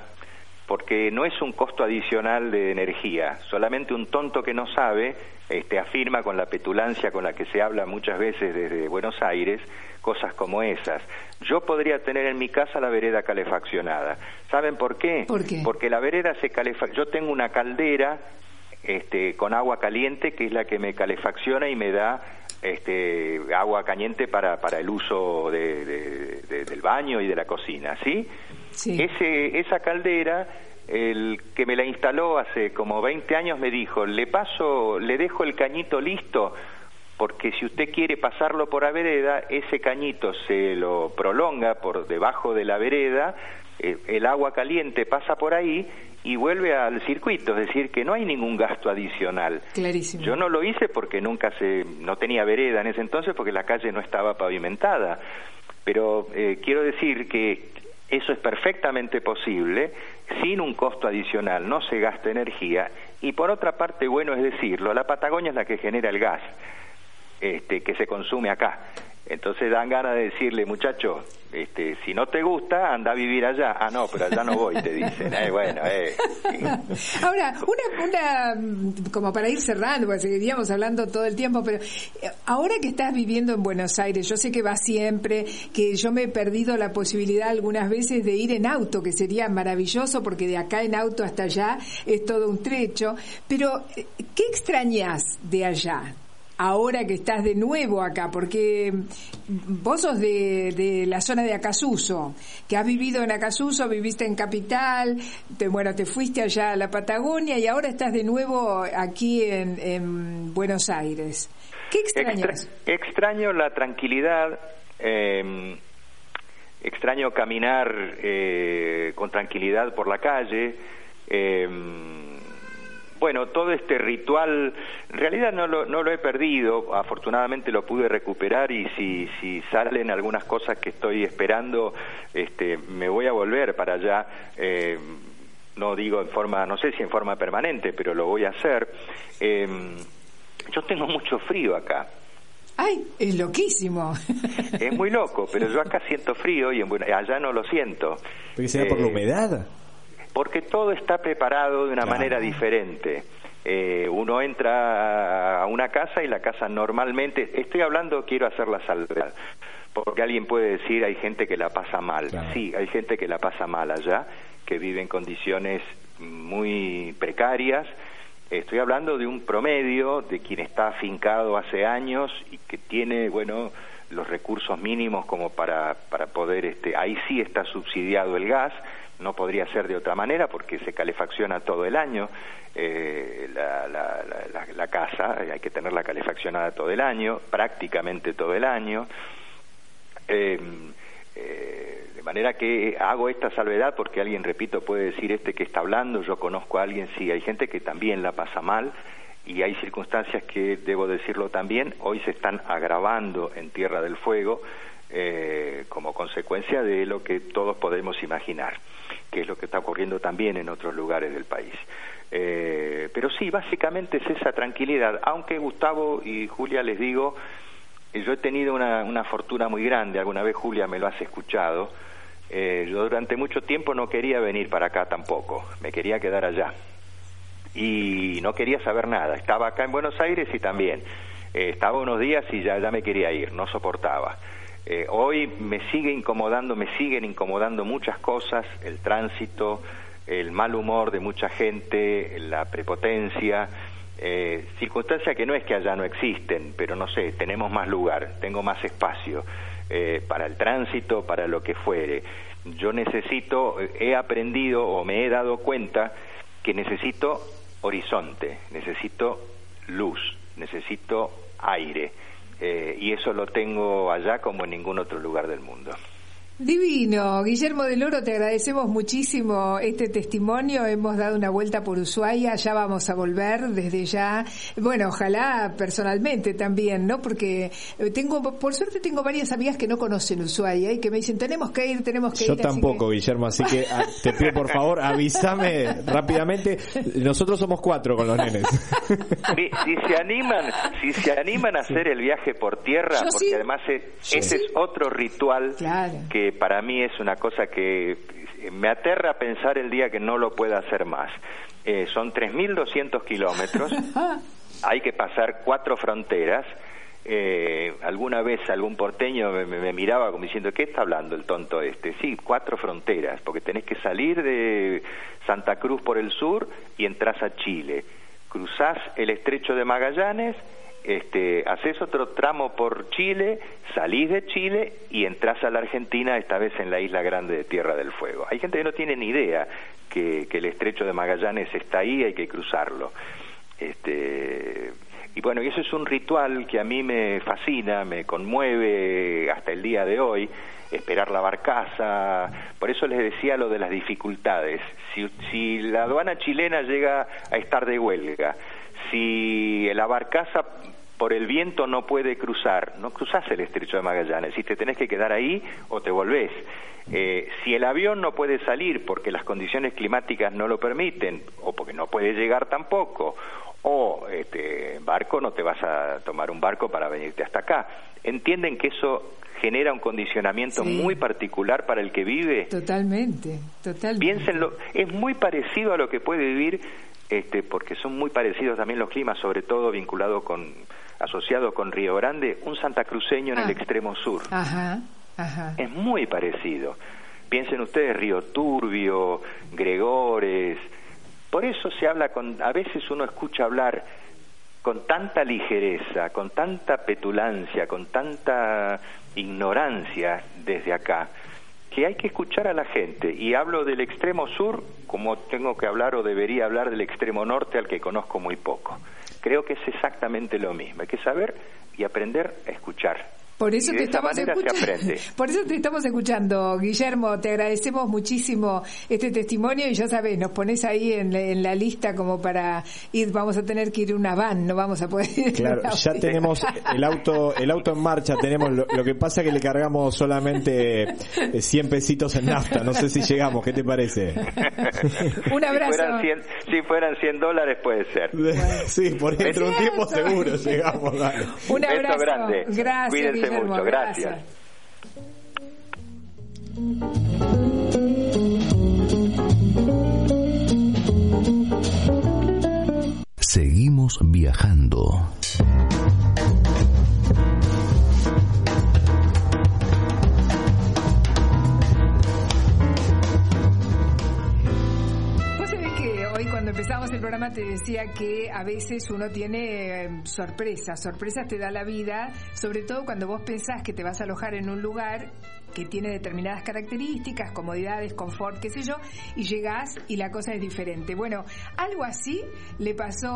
porque no es un costo adicional de energía, solamente un tonto que no sabe este, afirma con la petulancia con la que se habla muchas veces desde Buenos Aires cosas como esas. Yo podría tener en mi casa la vereda calefaccionada. ¿Saben por qué? Porque la vereda se calefacciona. Yo tengo una caldera este, con agua caliente que es la que me calefacciona y me da este, agua caliente para, para el uso de, del baño y de la cocina, ¿sí? sí. Ese, esa caldera el que me la instaló hace como 20 años me dijo, le paso, le dejo el cañito listo, porque si usted quiere pasarlo por la vereda, ese cañito se lo prolonga por debajo de la vereda, eh, el agua caliente pasa por ahí y vuelve al circuito, es decir, que no hay ningún gasto adicional. Clarísimo. Yo no lo hice porque nunca se, no tenía vereda en ese entonces porque la calle no estaba pavimentada. Pero eh, quiero decir que eso es perfectamente posible sin un costo adicional, no se gasta energía y por otra parte, bueno es decirlo, la Patagonia es la que genera el gas este, que se consume acá. Entonces dan ganas de decirle, muchacho, este, si no te gusta, anda a vivir allá. Ah, no, pero allá no voy, te dicen. Eh, bueno, eh. [laughs] Ahora, una, una, como para ir cerrando, porque seguiríamos hablando todo el tiempo, pero eh, ahora que estás viviendo en Buenos Aires, yo sé que vas siempre, que yo me he perdido la posibilidad algunas veces de ir en auto, que sería maravilloso, porque de acá en auto hasta allá es todo un trecho, pero eh, ¿qué extrañas de allá? Ahora que estás de nuevo acá? Porque vos sos de, de la zona de Acasuso, que has vivido en Acasuso, viviste en Capital, te, bueno, te fuiste allá a la Patagonia y ahora estás de nuevo aquí en, en Buenos Aires. ¿Qué extrañas? extraño la tranquilidad. Eh, extraño caminar eh, con tranquilidad por la calle. Eh, bueno, todo este ritual, en realidad no lo, no lo he perdido, afortunadamente lo pude recuperar y si, si salen algunas cosas que estoy esperando, este, me voy a volver para allá. Eh, no digo en forma, no sé si en forma permanente, pero lo voy a hacer. yo tengo mucho frío acá. ¡Ay! Es loquísimo. Es muy loco, pero yo acá siento frío y allá no lo siento. ¿Porque será por la eh, humedad? Porque todo está preparado de una manera diferente. Eh, uno entra a una casa y la casa normalmente, estoy hablando, quiero hacer la salvedad, porque alguien puede decir hay gente que la pasa mal. Sí, hay gente que la pasa mal allá, que vive en condiciones muy precarias, Estoy hablando de un promedio de quien está afincado hace años y que tiene, bueno, los recursos mínimos como para, para poder, este, ahí sí está subsidiado el gas, no podría ser de otra manera porque se calefacciona todo el año eh, la, la, la, casa, hay que tenerla calefaccionada todo el año, prácticamente todo el año. Eh, eh, de manera que hago esta salvedad porque alguien, repito, puede decir este que está hablando, yo conozco a alguien, sí, hay gente que también la pasa mal y hay circunstancias que, debo decirlo también, hoy se están agravando en Tierra del Fuego eh, como consecuencia de lo que todos podemos imaginar, que es lo que está ocurriendo también en otros lugares del país. Eh, pero sí, básicamente es esa tranquilidad, aunque Gustavo y Julia les digo, yo he tenido una, una fortuna muy grande, alguna vez Julia me lo has escuchado, eh, yo durante mucho tiempo no quería venir para acá tampoco, me quería quedar allá. Y no quería saber nada, estaba acá en Buenos Aires y también. Eh, estaba unos días y ya me quería ir, no soportaba. Eh, hoy me sigue incomodando, me siguen incomodando muchas cosas, el tránsito, el mal humor de mucha gente, la prepotencia, eh, circunstancias que no es que allá no existen, pero no sé, tenemos más lugar, tengo más espacio eh, para el tránsito, para lo que fuere. Yo necesito, he aprendido o me he dado cuenta que necesito horizonte, necesito luz, necesito aire, eh, y eso lo tengo allá como en ningún otro lugar del mundo. Divino. Guillermo del Oro, te agradecemos muchísimo este testimonio. Hemos dado una vuelta por Ushuaia, ya vamos a volver desde ya. Bueno, ojalá personalmente también, ¿no? Porque eh, tengo, por suerte tengo varias amigas que no conocen Ushuaia y que me dicen, tenemos que ir, tenemos que ir. Yo tampoco, Guillermo, así que ah, te pido por favor, avísame rápidamente. Nosotros somos cuatro con los nenes. Si, se animan, si se animan a hacer el viaje por tierra, porque además ese es otro ritual que para mí es una cosa que me aterra pensar el día que no lo pueda hacer más. Eh, son 3.200 kilómetros, [laughs] hay que pasar cuatro fronteras. Eh, alguna vez algún porteño me, miraba como diciendo, ¿qué está hablando el tonto este? Sí, cuatro fronteras, porque tenés que salir de Santa Cruz por el sur y entras a Chile. Cruzás el estrecho de Magallanes este, haces otro tramo por Chile, salís de Chile y entras a la Argentina, esta vez en la isla grande de Tierra del Fuego. Hay gente que no tiene ni idea que, el estrecho de Magallanes está ahí, hay que cruzarlo. Este, y bueno, y eso es un ritual que a mí me fascina, me conmueve hasta el día de hoy, esperar la barcaza. Por eso les decía lo de las dificultades. Si, si la aduana chilena llega a estar de huelga, si la barcaza por el viento no puede cruzar, no cruzás el estrecho de Magallanes, si te tenés que quedar ahí o te volvés. Eh, si el avión no puede salir porque las condiciones climáticas no lo permiten, o porque no puede llegar tampoco, o este barco, no te vas a tomar un barco para venirte hasta acá. ¿Entienden que eso genera un condicionamiento muy particular para el que vive? Totalmente, totalmente. Piénsenlo, es muy parecido a lo que puede vivir, este, porque son muy parecidos también los climas, sobre todo vinculado con asociado con Río Grande, un santacruceño en el ah. extremo sur. Es muy parecido. Piensen ustedes Río Turbio, Gregores. Por eso se habla con, a veces uno escucha hablar con tanta ligereza, con tanta petulancia, con tanta ignorancia desde acá, que hay que escuchar a la gente. Y hablo del extremo sur como tengo que hablar o debería hablar del extremo norte al que conozco muy poco. Creo que es exactamente lo mismo. Hay que saber y aprender a escuchar. Por eso, te estamos escuchando. [laughs] Por eso te estamos escuchando, Guillermo. Te agradecemos muchísimo este testimonio y ya sabes, nos pones ahí en, la lista como para ir. Vamos a tener que ir una van, no vamos a poder. Ir claro, ya tenemos el auto, el auto en marcha. Tenemos lo, que pasa que le cargamos solamente 100 pesitos en nafta. No sé si llegamos. ¿Qué te parece? [laughs] un abrazo. Si fueran 100, dólares puede ser. [laughs] Sí, por dentro de un tiempo seguro llegamos. Dale. Un abrazo. grande. Gracias mucho, gracias. Seguimos viajando. Empezamos el programa te decía que a veces uno tiene em, sorpresas, sorpresas te da la vida, sobre todo cuando vos pensás que te vas a alojar en un lugar que tiene determinadas características, comodidades, confort, qué sé yo, y llegás y la cosa es diferente. Bueno, algo así le pasó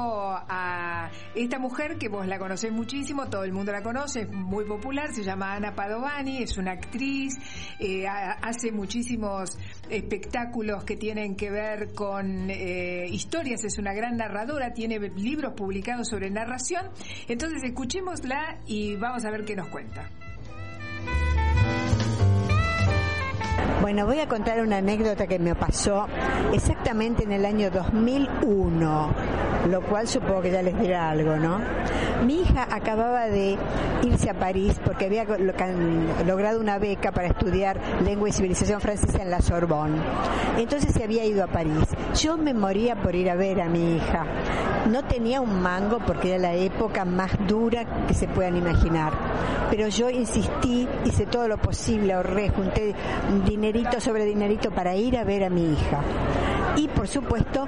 a esta mujer que vos la conocés muchísimo, todo el mundo la conoce, es muy popular, se llama Ana Padovani, es una actriz, eh, hace muchísimos espectáculos que tienen que ver con eh, historias, es una gran narradora, tiene libros publicados sobre narración. Entonces escuchémosla y vamos a ver qué nos cuenta. Bueno, voy a contar una anécdota que me pasó exactamente en el año 2001, lo cual supongo que ya les dirá algo, ¿no? Mi hija acababa de irse a París porque había logrado una beca para estudiar lengua y civilización francesa en la Sorbonne. Entonces se había ido a París. Yo me moría por ir a ver a mi hija. No tenía un mango porque era la época más dura que se puedan imaginar. Pero yo insistí, hice todo lo posible, ahorré, junté dinerito sobre dinerito para ir a ver a mi hija. Y por supuesto,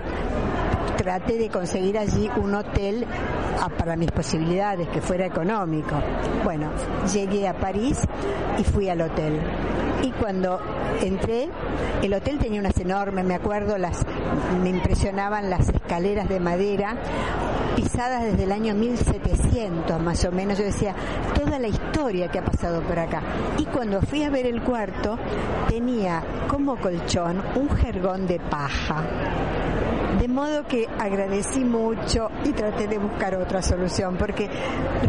traté de conseguir allí un hotel ah, para mis posibilidades, que fuera económico. Bueno, llegué a París y fui al hotel. Y cuando entré, el hotel tenía unas enormes, me acuerdo, me impresionaban las escaleras de madera pisadas desde el año 1700 más o menos. Yo decía, toda la historia que ha pasado por acá. Y cuando fui a ver el cuarto, tenía como colchón un jergón de paja. De modo que agradecí mucho y traté de buscar otra solución, porque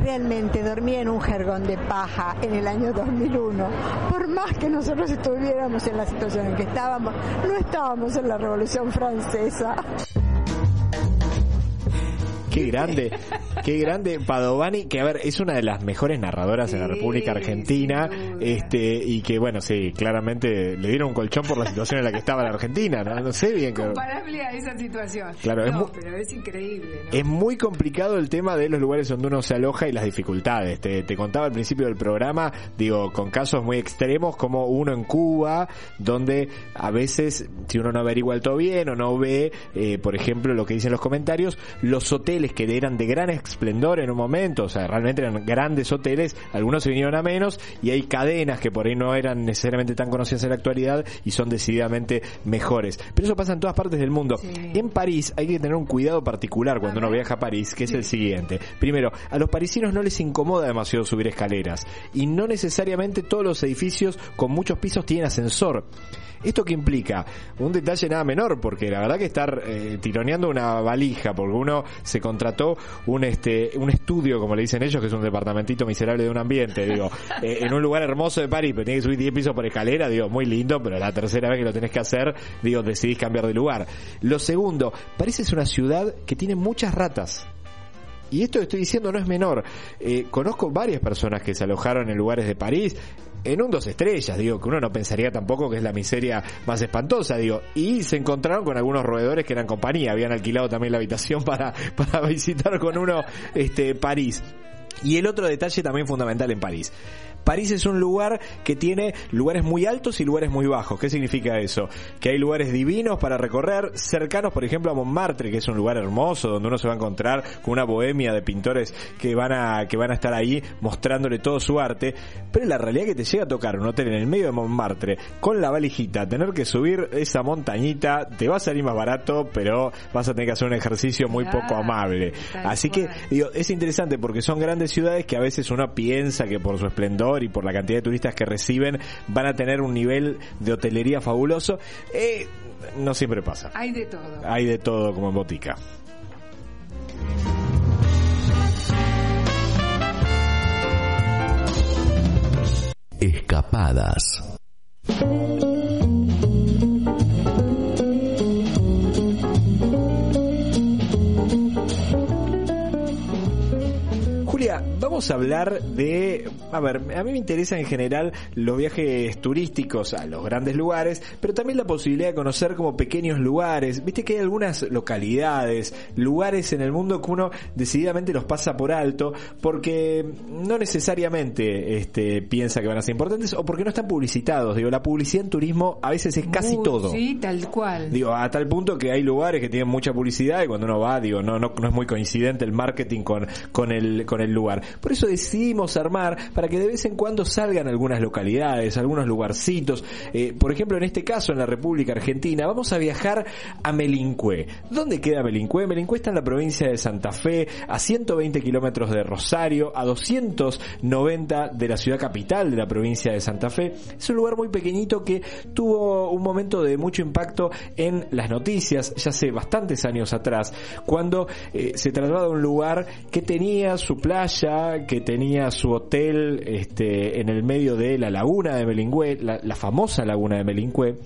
realmente dormía en un jergón de paja en el año 2001. Por más que nosotros estuviéramos en la situación en que estábamos, no estábamos en la Revolución Francesa. Qué grande, qué grande Padovani, que a ver, es una de las mejores narradoras en la República Argentina, este, y que bueno, sí, claramente le dieron un colchón por la situación en la que estaba la Argentina, no, sé bien. Comparable a esa situación. Claro, es pero es increíble. Es muy complicado el tema de los lugares donde uno se aloja y las dificultades. Te, te contaba al principio del programa, digo, con casos muy extremos como uno en Cuba, donde a veces, si uno no averigua el todo bien o no ve, eh, por ejemplo, lo que dicen los comentarios, los hoteles que eran de gran esplendor en un momento, o sea, realmente eran grandes hoteles, algunos se vinieron a menos y hay cadenas que por ahí no eran necesariamente tan conocidas en la actualidad y son decididamente mejores. Pero eso pasa en todas partes del mundo. En París hay que tener un cuidado particular cuando uno viaja a París, que es el siguiente. Primero, a los parisinos no les incomoda demasiado subir escaleras y no necesariamente todos los edificios con muchos pisos tienen ascensor. ¿Esto qué implica? Un detalle nada menor, porque la verdad que estar eh, tironeando una valija, porque uno se contrató un este un estudio, como le dicen ellos, que es un departamentito miserable de un ambiente, digo, [laughs] eh, en un lugar hermoso de París, pero tienes que subir 10 pisos por escalera, digo, muy lindo, pero la tercera vez que lo tenés que hacer, digo, decidís cambiar de lugar. Lo segundo, París es una ciudad que tiene muchas ratas. Y esto que estoy diciendo no es menor. Eh, conozco varias personas que se alojaron en lugares de París, en un dos estrellas, digo, que uno no pensaría tampoco que es la miseria más espantosa, digo, y se encontraron con algunos roedores que eran compañía, habían alquilado también la habitación [laughs] para, para visitar con uno este París. Y el otro detalle también fundamental en París. París es un lugar que tiene lugares muy altos y lugares muy bajos. ¿Qué significa eso? Que hay lugares divinos para recorrer, cercanos, por ejemplo, a Montmartre, que es un lugar hermoso donde uno se va a encontrar con una bohemia de pintores que van a que van a estar ahí mostrándole todo su arte, pero la realidad que te llega a tocar un hotel en el medio de Montmartre con la valijita, tener que subir esa montañita, te va a salir más barato, pero vas a tener que hacer un ejercicio muy poco amable. Así que digo, es interesante porque son grandes ciudades que a veces uno piensa que por su esplendor y por la cantidad de turistas que reciben van a tener un nivel de hotelería fabuloso. Eh, no siempre pasa. Hay de todo. Hay de todo como en botica. Escapadas. Vamos a hablar de, a ver, a mí me interesan en general los viajes turísticos a los grandes lugares, pero también la posibilidad de conocer como pequeños lugares. Viste que hay algunas localidades, lugares en el mundo que uno decididamente los pasa por alto porque no necesariamente este, piensa que van a ser importantes o porque no están publicitados. Digo, la publicidad en turismo a veces es casi Muy- todo. Sí, tal cual. Digo, a tal punto que hay lugares que tienen mucha publicidad y cuando uno va, digo, no, no, no es muy coincidente el marketing con, con el, con el lugar. Por eso decidimos armar para que de vez en cuando salgan algunas localidades, algunos lugarcitos. Eh, por ejemplo, en este caso, en la República Argentina, vamos a viajar a Melincué. ¿Dónde queda Melincué? Melincué está en la provincia de Santa Fe, a 120 kilómetros de Rosario, a 290 de la ciudad capital de la provincia de Santa Fe. Es un lugar muy pequeñito que tuvo un momento de mucho impacto en las noticias, ya hace bastantes años atrás, cuando eh, se trataba de un lugar que tenía su playa, que tenía su hotel este, en el medio de la laguna de Melingüe, la, la famosa laguna de Melingüe,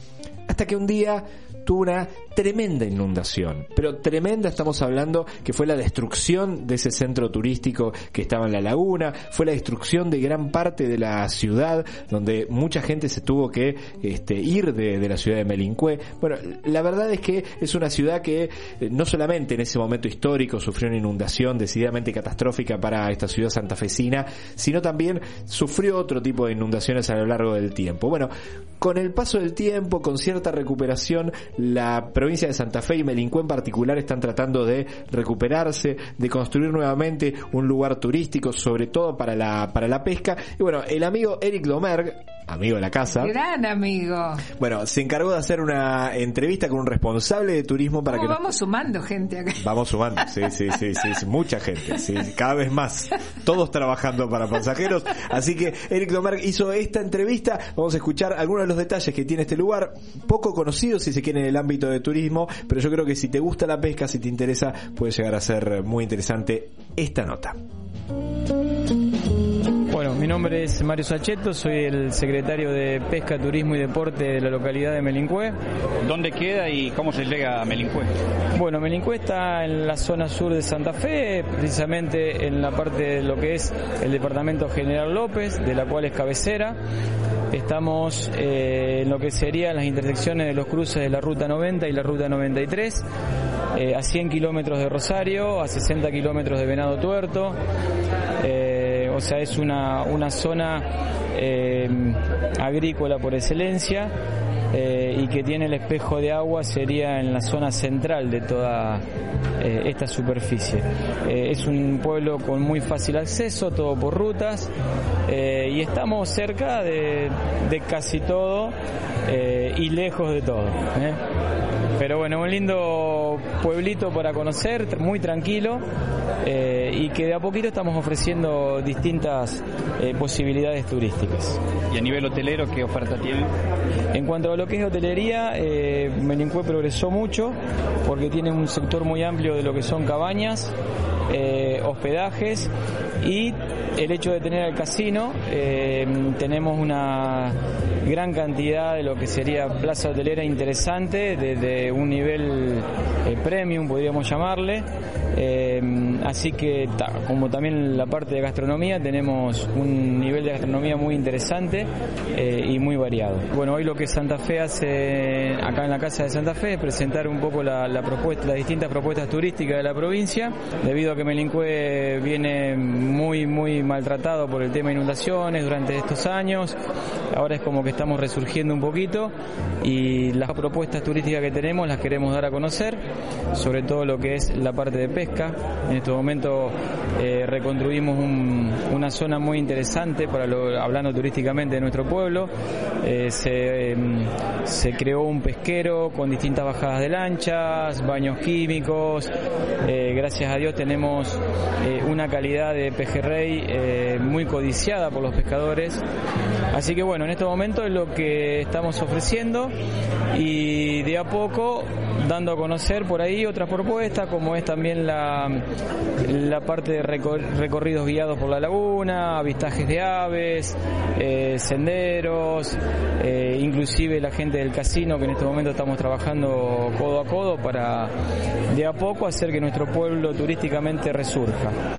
hasta que un día tuvo una tremenda inundación, pero tremenda estamos hablando que fue la destrucción de ese centro turístico que estaba en la laguna, fue la destrucción de gran parte de la ciudad donde mucha gente se tuvo que este, ir de, la ciudad de Melincué. Bueno, la verdad es que es una ciudad que eh, no solamente en ese momento histórico sufrió una inundación decididamente catastrófica para esta ciudad santafesina, sino también sufrió otro tipo de inundaciones a lo largo del tiempo. Bueno, con el paso del tiempo, con cierta recuperación, la provincia de Santa Fe y Melincú en particular están tratando de recuperarse, de construir nuevamente un lugar turístico, sobre todo para la, para la pesca. Y bueno, el amigo Eric Domergue, amigo de la casa, Gran amigo. bueno, se encargó de hacer una entrevista con un responsable de turismo para ¿Cómo que nos- vamos sumando gente acá? Vamos sumando, sí, sí, sí, sí, sí, mucha gente, sí, cada vez más, todos trabajando para pasajeros. Así que Eric Domergue hizo esta entrevista, vamos a escuchar algunos de los detalles que tiene este lugar, poco conocido si se quiere en el ámbito de turismo, pero yo creo que si te gusta la pesca, si te interesa, puede llegar a ser muy interesante esta nota. Bueno, mi nombre es Mario Sacheto, soy el secretario de Pesca, Turismo y Deporte de la localidad de Melincué. ¿Dónde queda y cómo se llega a Melincué? Bueno, Melincué está en la zona sur de Santa Fe, precisamente en la parte de lo que es el departamento General López, de la cual es cabecera. Estamos eh, en lo que serían las intersecciones de los cruces de la Ruta 90 y la Ruta 93, eh, a 100 kilómetros de Rosario, a 60 kilómetros de Venado Tuerto. Eh, o sea, es una, una zona eh, agrícola por excelencia eh, y que tiene el espejo de agua sería en la zona central de toda eh, esta superficie. Es un pueblo con muy fácil acceso, todo por rutas y estamos cerca de, de casi todo y lejos de todo. Pero bueno, un lindo pueblito para conocer, muy tranquilo eh, y que de a poquito estamos ofreciendo distintas eh, posibilidades turísticas. Y a nivel hotelero, ¿qué oferta tiene? En cuanto a lo que es hotelería, eh, Melincue progresó mucho porque tiene un sector muy amplio de lo que son cabañas, eh, hospedajes y el hecho de tener el casino, tenemos una gran cantidad de lo que sería plaza hotelera interesante, desde un nivel eh, premium, podríamos llamarle. Eh, así que, como también la parte de gastronomía, tenemos un nivel de gastronomía muy interesante eh, y muy variado. Bueno, hoy lo que Santa Fe hace acá en la Casa de Santa Fe es presentar un poco la, propuesta, las distintas propuestas turísticas de la provincia, debido a que Melincue viene muy, muy maltratado por el tema de inundaciones durante estos años. Ahora es como que estamos resurgiendo un poquito y las propuestas turísticas que tenemos las queremos dar a conocer, sobre todo lo que es la parte de pesca. Este momento eh, reconstruimos una zona muy interesante para lo, hablando turísticamente de nuestro pueblo. Eh, em, se, creó un pesquero con distintas bajadas de lanchas, baños químicos. Eh, gracias a Dios tenemos una calidad de pejerrey muy codiciada por los pescadores. Así que bueno, en este momento es lo que estamos ofreciendo y de a poco dando a conocer por ahí otras propuestas como es también la, la parte de recorridos guiados por la laguna, avistajes de aves, eh, senderos, eh, inclusive la gente del casino que en este momento estamos trabajando codo a codo para de a poco hacer que nuestro pueblo turísticamente resurja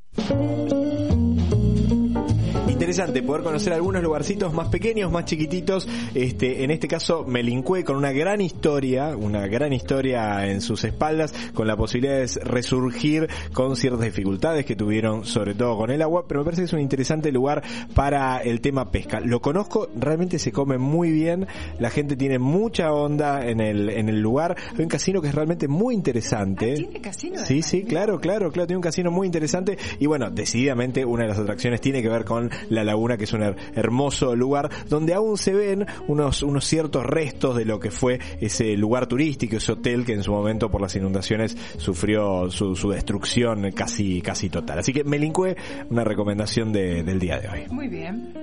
interesante poder conocer algunos lugarcitos más pequeños, más chiquititos. Este, en este caso, Melincue, con una gran historia, una gran historia en sus espaldas, con la posibilidad de resurgir con ciertas dificultades que tuvieron, sobre todo con el agua, pero me parece que es un interesante lugar para el tema pesca. Lo conozco, realmente se come muy bien, la gente tiene mucha onda en el, en el lugar. Hay un casino que es realmente muy interesante. Ah, ¿Tiene casino? Sí, sí, claro, claro, claro, tiene un casino muy interesante y bueno, decididamente una de las atracciones tiene que ver con la laguna, que es un hermoso lugar donde aún se ven unos, unos ciertos restos de lo que fue ese lugar turístico, ese hotel que en su momento por las inundaciones sufrió su, su destrucción casi, casi total. Así que Melincue, una recomendación de, del día de hoy. Muy bien.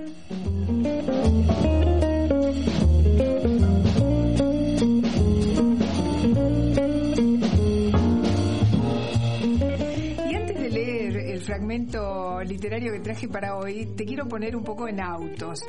Fragmento literario que traje para hoy, te quiero poner un poco en autos.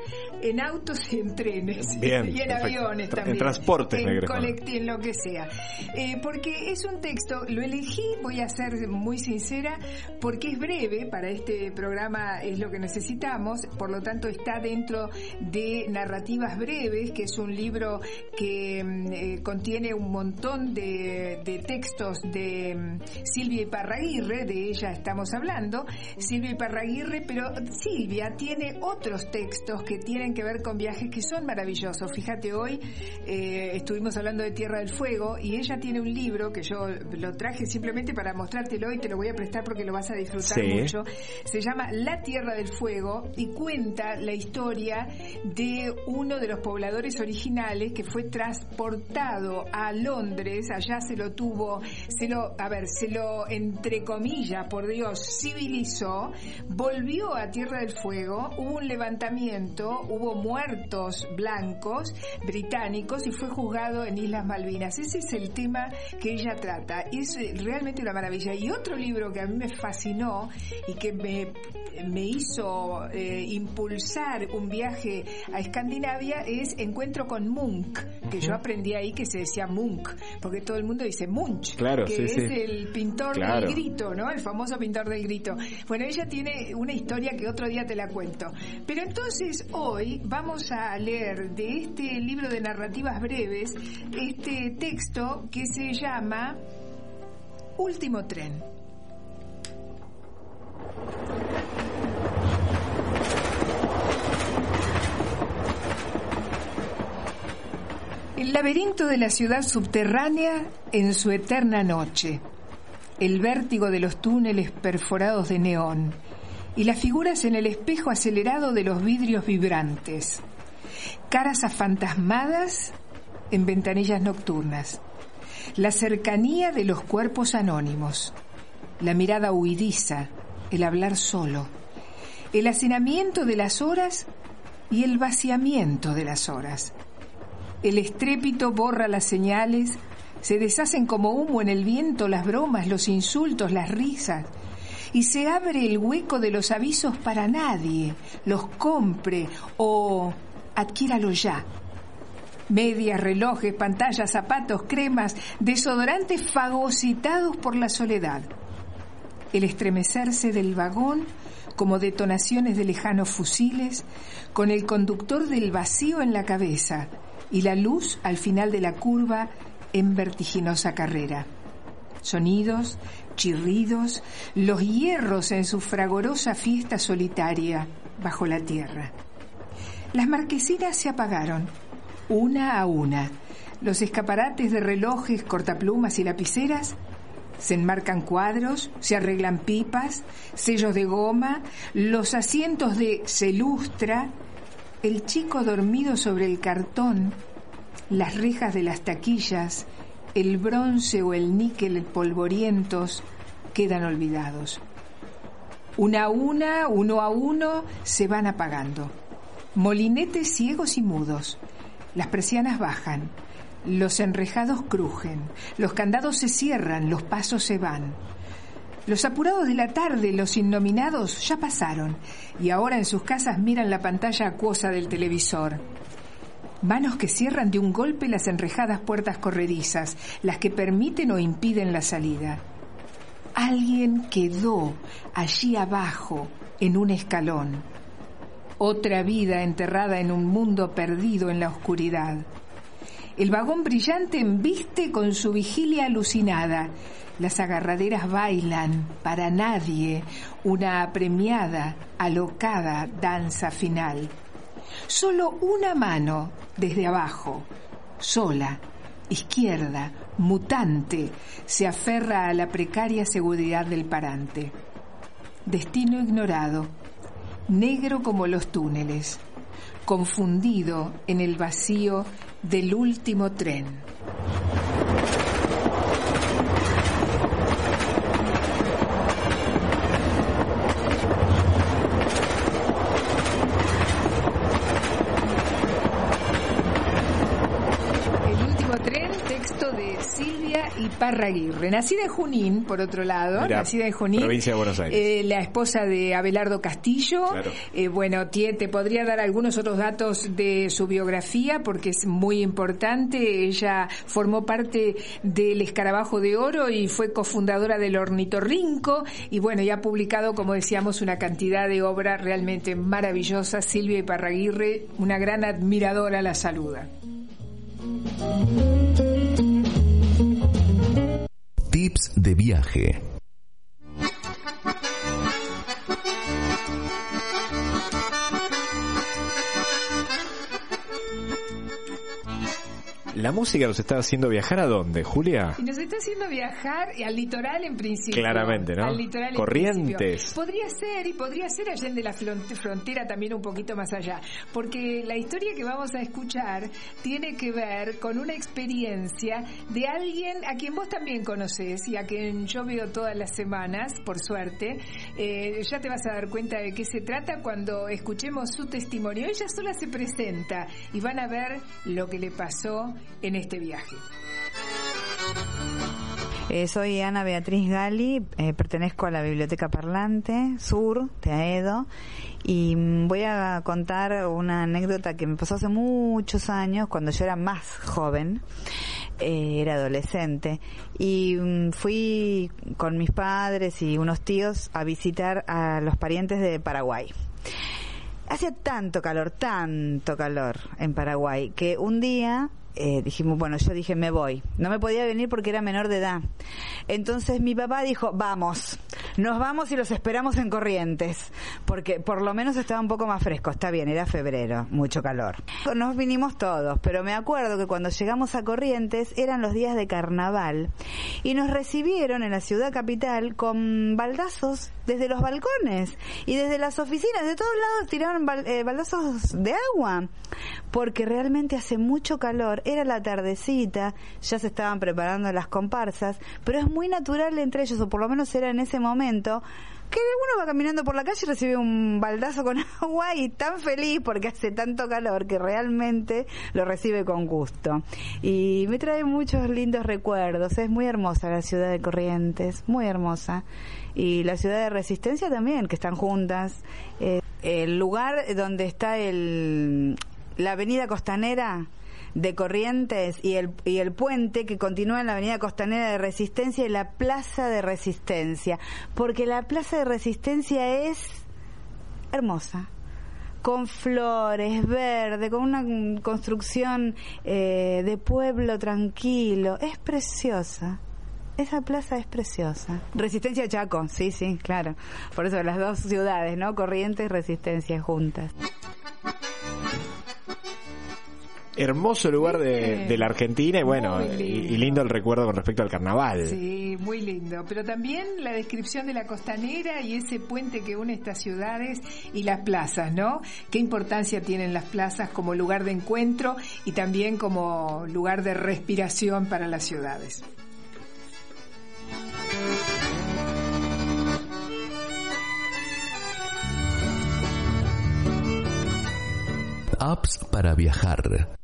En autos y en trenes. [laughs] y en aviones también. En transportes, en, en lo que sea. Eh, porque es un texto, lo elegí, voy a ser muy sincera, porque es breve, para este programa es lo que necesitamos, por lo tanto está dentro de Narrativas Breves, que es un libro que mm, eh, contiene un montón de, de textos de mm, Silvia Iparraguirre, de ella estamos hablando, Silvia Iparraguirre, pero Silvia tiene otros textos que tienen que ver con viajes que son maravillosos. Fíjate, hoy eh, estuvimos hablando de Tierra del Fuego y ella tiene un libro que yo lo traje simplemente para mostrártelo y te lo voy a prestar porque lo vas a disfrutar mucho. Se llama La Tierra del Fuego y cuenta la historia de uno de los pobladores originales que fue transportado a Londres, allá se lo tuvo, se lo, a ver, se lo entre comillas, por Dios, civil volvió a Tierra del Fuego, hubo un levantamiento, hubo muertos blancos británicos y fue juzgado en Islas Malvinas. Ese es el tema que ella trata y es realmente una maravilla. Y otro libro que a mí me fascinó y que me, me hizo eh, impulsar un viaje a Escandinavia es Encuentro con Munch, que yo aprendí ahí que se decía Munch, porque todo el mundo dice Munch, claro, que es el pintor del grito, ¿no? El famoso pintor del grito. Bueno, ella tiene una historia que otro día te la cuento. Pero entonces hoy vamos a leer de este libro de narrativas breves este texto que se llama Último tren. El laberinto de la ciudad subterránea en su eterna noche el vértigo de los túneles perforados de neón y las figuras en el espejo acelerado de los vidrios vibrantes, caras afantasmadas en ventanillas nocturnas, la cercanía de los cuerpos anónimos, la mirada huidiza, el hablar solo, el hacinamiento de las horas y el vaciamiento de las horas. El estrépito borra las señales se deshacen como humo en el viento las bromas, los insultos, las risas. Y se abre el hueco de los avisos para nadie. Los compre o adquiéralo ya. Medias, relojes, pantallas, zapatos, cremas, desodorantes fagocitados por la soledad. El estremecerse del vagón como detonaciones de lejanos fusiles, con el conductor del vacío en la cabeza y la luz al final de la curva en vertiginosa carrera. Sonidos, chirridos, los hierros en su fragorosa fiesta solitaria bajo la tierra. Las marquesinas se apagaron, una a una. Los escaparates de relojes, cortaplumas y lapiceras se enmarcan cuadros, se arreglan pipas, sellos de goma, los asientos de celustra, el chico dormido sobre el cartón, las rejas de las taquillas, el bronce o el níquel polvorientos quedan olvidados. Una a una, uno a uno, se van apagando. Molinetes ciegos y mudos. Las persianas bajan. Los enrejados crujen. Los candados se cierran. Los pasos se van. Los apurados de la tarde, los innominados, ya pasaron y ahora en sus casas miran la pantalla acuosa del televisor. Manos que cierran de un golpe las enrejadas puertas corredizas, las que permiten o impiden la salida. Alguien quedó allí abajo, en un escalón. Otra vida enterrada en un mundo perdido en la oscuridad. El vagón brillante embiste con su vigilia alucinada. Las agarraderas bailan, para nadie, una apremiada, alocada danza final. Solo una mano desde abajo, sola, izquierda, mutante, se aferra a la precaria seguridad del parante. Destino ignorado, negro como los túneles, confundido en el vacío del último tren. y Parraguirre. Nacida en Junín, por otro lado, nacida en Junín. Provincia de Buenos Aires. Eh, la esposa de Abelardo Castillo. Eh, bueno, te podría dar algunos otros datos de su biografía porque es muy importante. Ella formó parte del Escarabajo de Oro y fue cofundadora del Ornitorrinco. Y bueno, ya ha publicado, como decíamos, una cantidad de obras realmente maravillosas. Silvia Iparraguirre, una gran admiradora, la saluda. Tips de viaje. La música nos está haciendo viajar a dónde, Julia? Y nos está haciendo viajar al litoral en principio. Claramente, ¿no? Al litoral Corrientes. Podría ser, y podría ser allá de la frontera también un poquito más allá. Porque la historia que vamos a escuchar tiene que ver con una experiencia de alguien a quien vos también conoces y a quien yo veo todas las semanas, por suerte. Eh, ya te vas a dar cuenta de qué se trata cuando escuchemos su testimonio. Ella sola se presenta y van a ver lo que le pasó en este viaje. Eh, soy Ana Beatriz Gali, eh, pertenezco a la Biblioteca Parlante Sur de Aedo y mm, voy a contar una anécdota que me pasó hace muchos años, cuando yo era más joven, eh, era adolescente, y mm, fui con mis padres y unos tíos a visitar a los parientes de Paraguay. Hacía tanto calor, tanto calor en Paraguay, que un día eh, dijimos, bueno, yo dije, me voy. No me podía venir porque era menor de edad. Entonces mi papá dijo, vamos, nos vamos y los esperamos en Corrientes, porque por lo menos estaba un poco más fresco. Está bien, era febrero, mucho calor. Nos vinimos todos, pero me acuerdo que cuando llegamos a Corrientes eran los días de carnaval y nos recibieron en la ciudad capital con baldazos desde los balcones y desde las oficinas, de todos lados tiraban eh, baldazos de agua, porque realmente hace mucho calor era la tardecita, ya se estaban preparando las comparsas, pero es muy natural entre ellos, o por lo menos era en ese momento, que uno va caminando por la calle y recibe un baldazo con [laughs] agua y tan feliz porque hace tanto calor que realmente lo recibe con gusto. Y me trae muchos lindos recuerdos. Es muy hermosa la ciudad de Corrientes, muy hermosa. Y la ciudad de Resistencia también, que están juntas. Eh, el lugar donde está el, la avenida costanera de Corrientes y el, y el puente que continúa en la avenida Costanera de Resistencia y la Plaza de Resistencia, porque la Plaza de Resistencia es hermosa con flores, verde, con una construcción eh, de pueblo tranquilo. Es preciosa. Esa plaza es preciosa. Resistencia Chaco, sí, sí, claro. Por eso las dos ciudades, ¿no? Corrientes y Resistencia juntas. Hermoso lugar de, la Argentina y bueno, y, lindo. y lindo el recuerdo con respecto al carnaval. Sí, muy lindo. Pero también la descripción de la costanera y ese puente que une estas ciudades y las plazas, ¿no? Qué importancia tienen las plazas como lugar de encuentro y también como lugar de respiración para las ciudades. Apps para viajar.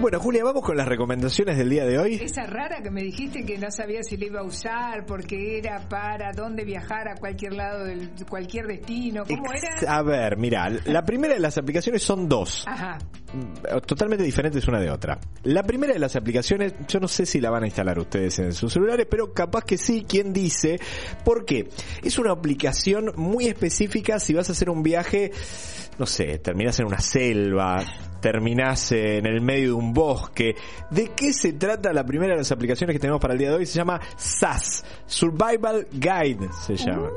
Bueno, Julia, vamos con las recomendaciones del día de hoy. Esa rara que me dijiste que no sabía si la iba a usar porque era para dónde viajar a cualquier lado del cualquier destino. ¿Cómo Ex- era? A ver, mira, la primera de las aplicaciones son dos. Ajá. Mm, totalmente diferentes una de otra. La primera de las aplicaciones, yo no sé si la van a instalar ustedes en sus celulares, pero capaz que sí, ¿quién dice? ¿Por qué? Es una aplicación muy específica si vas a hacer un viaje, no sé, terminás en una selva, terminás en el medio de un bosque. ¿De qué se trata la primera de las aplicaciones que tenemos para el día de hoy? Se llama SAS, Survival Guide se llama.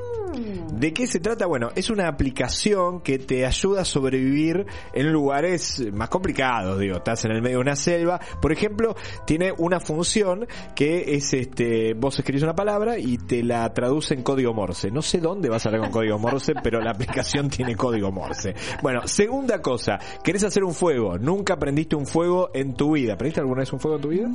¿De qué se trata? Bueno, es una aplicación que te ayuda a sobrevivir en lugares más complicados, digo, estás en el medio de una selva, por ejemplo, tiene una función que es este, vos escribís una palabra y te la traduce en código Morse. No sé dónde vas a hablar con código Morse, [laughs] pero la aplicación tiene código Morse. Bueno, segunda cosa, querés hacer un fuego, nunca aprendiste un fuego en tu vida. ¿Aprendiste alguna vez un fuego en tu vida?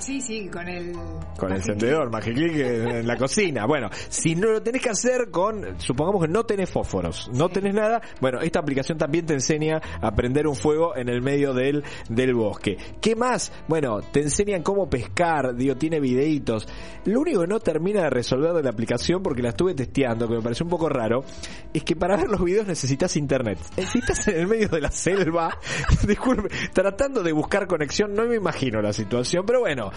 Sí, sí, con el... Con el encendedor, Magiclick en la cocina. Bueno, si no lo tenés que hacer con, supongamos que no tenés fósforos, no tenés nada, bueno, esta aplicación también te enseña a prender un fuego en el medio del, del bosque. ¿Qué más? Bueno, te enseñan cómo pescar, digo, tiene videitos. Lo único que no termina de resolver de la aplicación, porque la estuve testeando, que me pareció un poco raro, es que para ver los videos necesitas internet. Si [laughs] estás en el medio de la selva, [laughs] disculpe, tratando de buscar conexión, no me imagino la situación, pero bueno,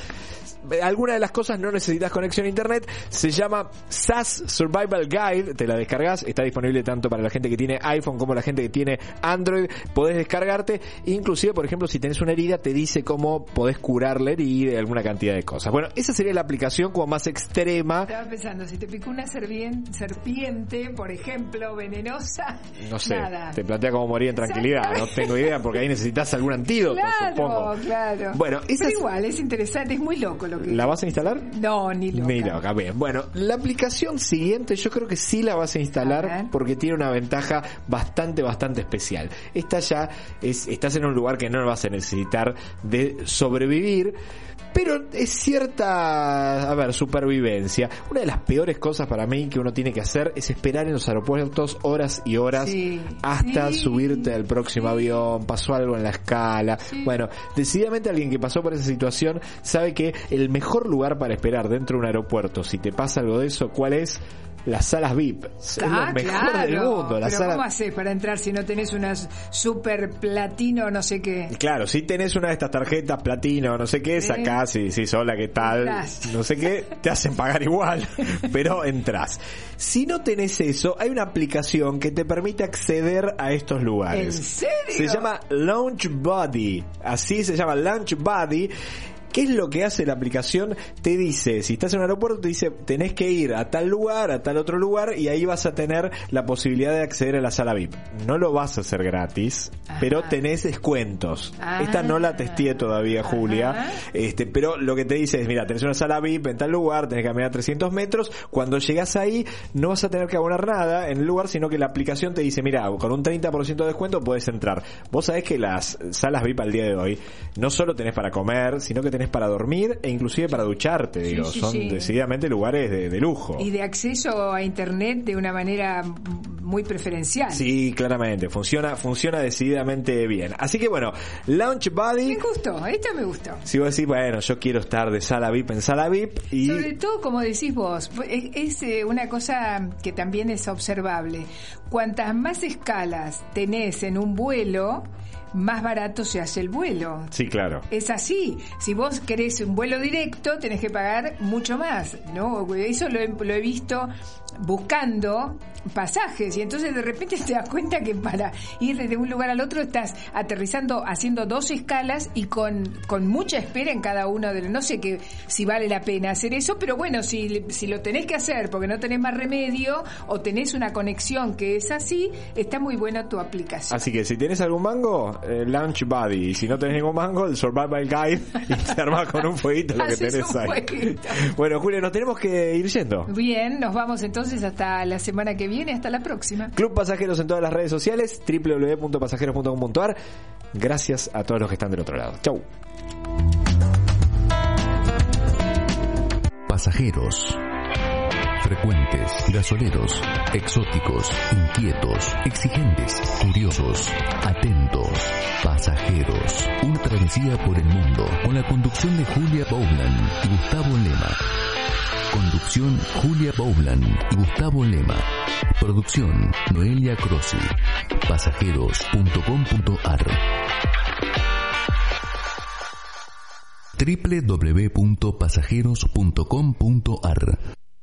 alguna de las cosas no necesitas conexión a internet, se llama SAS Survival Guide, te la descargas, está disponible tanto para la gente que tiene iPhone como la gente que tiene Android, podés descargarte, inclusive por ejemplo si tenés una herida te dice cómo podés curar la herida y alguna cantidad de cosas. Bueno, esa sería la aplicación como más extrema, Estaba pensando, si te picó una serpiente, por ejemplo, venenosa, no sé, nada. te plantea cómo morir en tranquilidad, no tengo idea porque ahí necesitas algún antídoto, Claro, supongo. claro. Bueno, esa Pero igual, es interesante, es muy loco lo que... ¿La vas a instalar? No, ni loca. Ni loca, bien. Bueno, la aplicación siguiente yo creo que sí la vas a instalar porque tiene una ventaja bastante, bastante especial. Esta ya es, estás en un lugar que no vas a necesitar de sobrevivir. Pero es cierta, a ver, supervivencia. Una de las peores cosas para mí que uno tiene que hacer es esperar en los aeropuertos horas y horas Sí, hasta sí, subirte al próximo sí. avión, pasó algo en la escala. Bueno, decididamente alguien que pasó por esa situación sabe que el mejor lugar para esperar dentro de un aeropuerto, si te pasa algo de eso, ¿cuál es? Las salas VIP. Es Ah, lo mejor claro. del mundo. Las Pero salas... ¿cómo haces para entrar si no tenés unas super platino no sé qué? Claro, si tenés una de estas tarjetas platino, no sé qué, sacás y decís, hola, ¿qué tal? Entrás. No sé qué, te hacen pagar igual, [laughs] pero entras. Si no tenés eso, hay una aplicación que te permite acceder a estos lugares. ¿En serio? Se llama Launch Buddy. Así se llama Launch Buddy. ¿Qué es lo que hace la aplicación? Te dice, si estás en un aeropuerto, te dice, tenés que ir a tal lugar, a tal otro lugar, y ahí vas a tener la posibilidad de acceder a la sala VIP. No lo vas a hacer gratis, Ajá. pero tenés descuentos. Esta no la testé todavía, Julia. Ajá. Este, pero lo que te dice es, mira, tenés una sala VIP en tal lugar, tenés que caminar 300 metros. Cuando llegas ahí, no vas a tener que abonar nada en el lugar, sino que la aplicación te dice, mira, con un 30% de descuento puedes entrar. Vos sabés que las salas VIP al día de hoy no solo tenés para comer, sino que tenés tenés para dormir e inclusive para ducharte, digo. sí, Son sí. decididamente lugares de, de lujo. Y de acceso a internet de una manera muy preferencial. Sí, claramente, funciona, funciona decididamente bien. Así que bueno, Launch Buddy, Me gustó, esta me gustó. si vos decís, bueno, yo quiero estar de sala VIP en sala VIP y Sobre todo, como decís vos, es, es, eh, una cosa que también es observable. Cuantas más escalas tenés en un vuelo, más barato se hace el vuelo. sí, claro. Es así. Si vos querés un vuelo directo, tenés que pagar mucho más, ¿no? Eso lo he, lo he visto buscando pasajes y entonces de repente te das cuenta que para ir de un lugar al otro estás aterrizando haciendo dos escalas y con, con mucha espera en cada uno de los... No sé que, si vale la pena hacer eso, pero bueno, si, si lo tenés que hacer porque no tenés más remedio o tenés una conexión que es así, está muy buena tu aplicación. Así que si tienes algún mango, eh, Launch Buddy. Y si no tenés ningún mango, el Survival Guide. [laughs] Y te armas con un fueguito lo que tenés ahí. Bueno, Julio, nos tenemos que ir yendo. Bien, nos vamos entonces hasta la semana que viene, hasta la próxima. Club Pasajeros en todas las redes sociales, www.pasajeros.com.ar. Gracias a todos los que están del otro lado. Chau. Pasajeros. Frecuentes, gasoleros, exóticos, inquietos, exigentes, curiosos, atentos, pasajeros. Una travesía por el mundo con la conducción de Julia Bowland y Gustavo Lema. Conducción Julia Bowland y Gustavo Lema. Producción Noelia Crossi. Pasajeros.com.ar www.pasajeros.com.ar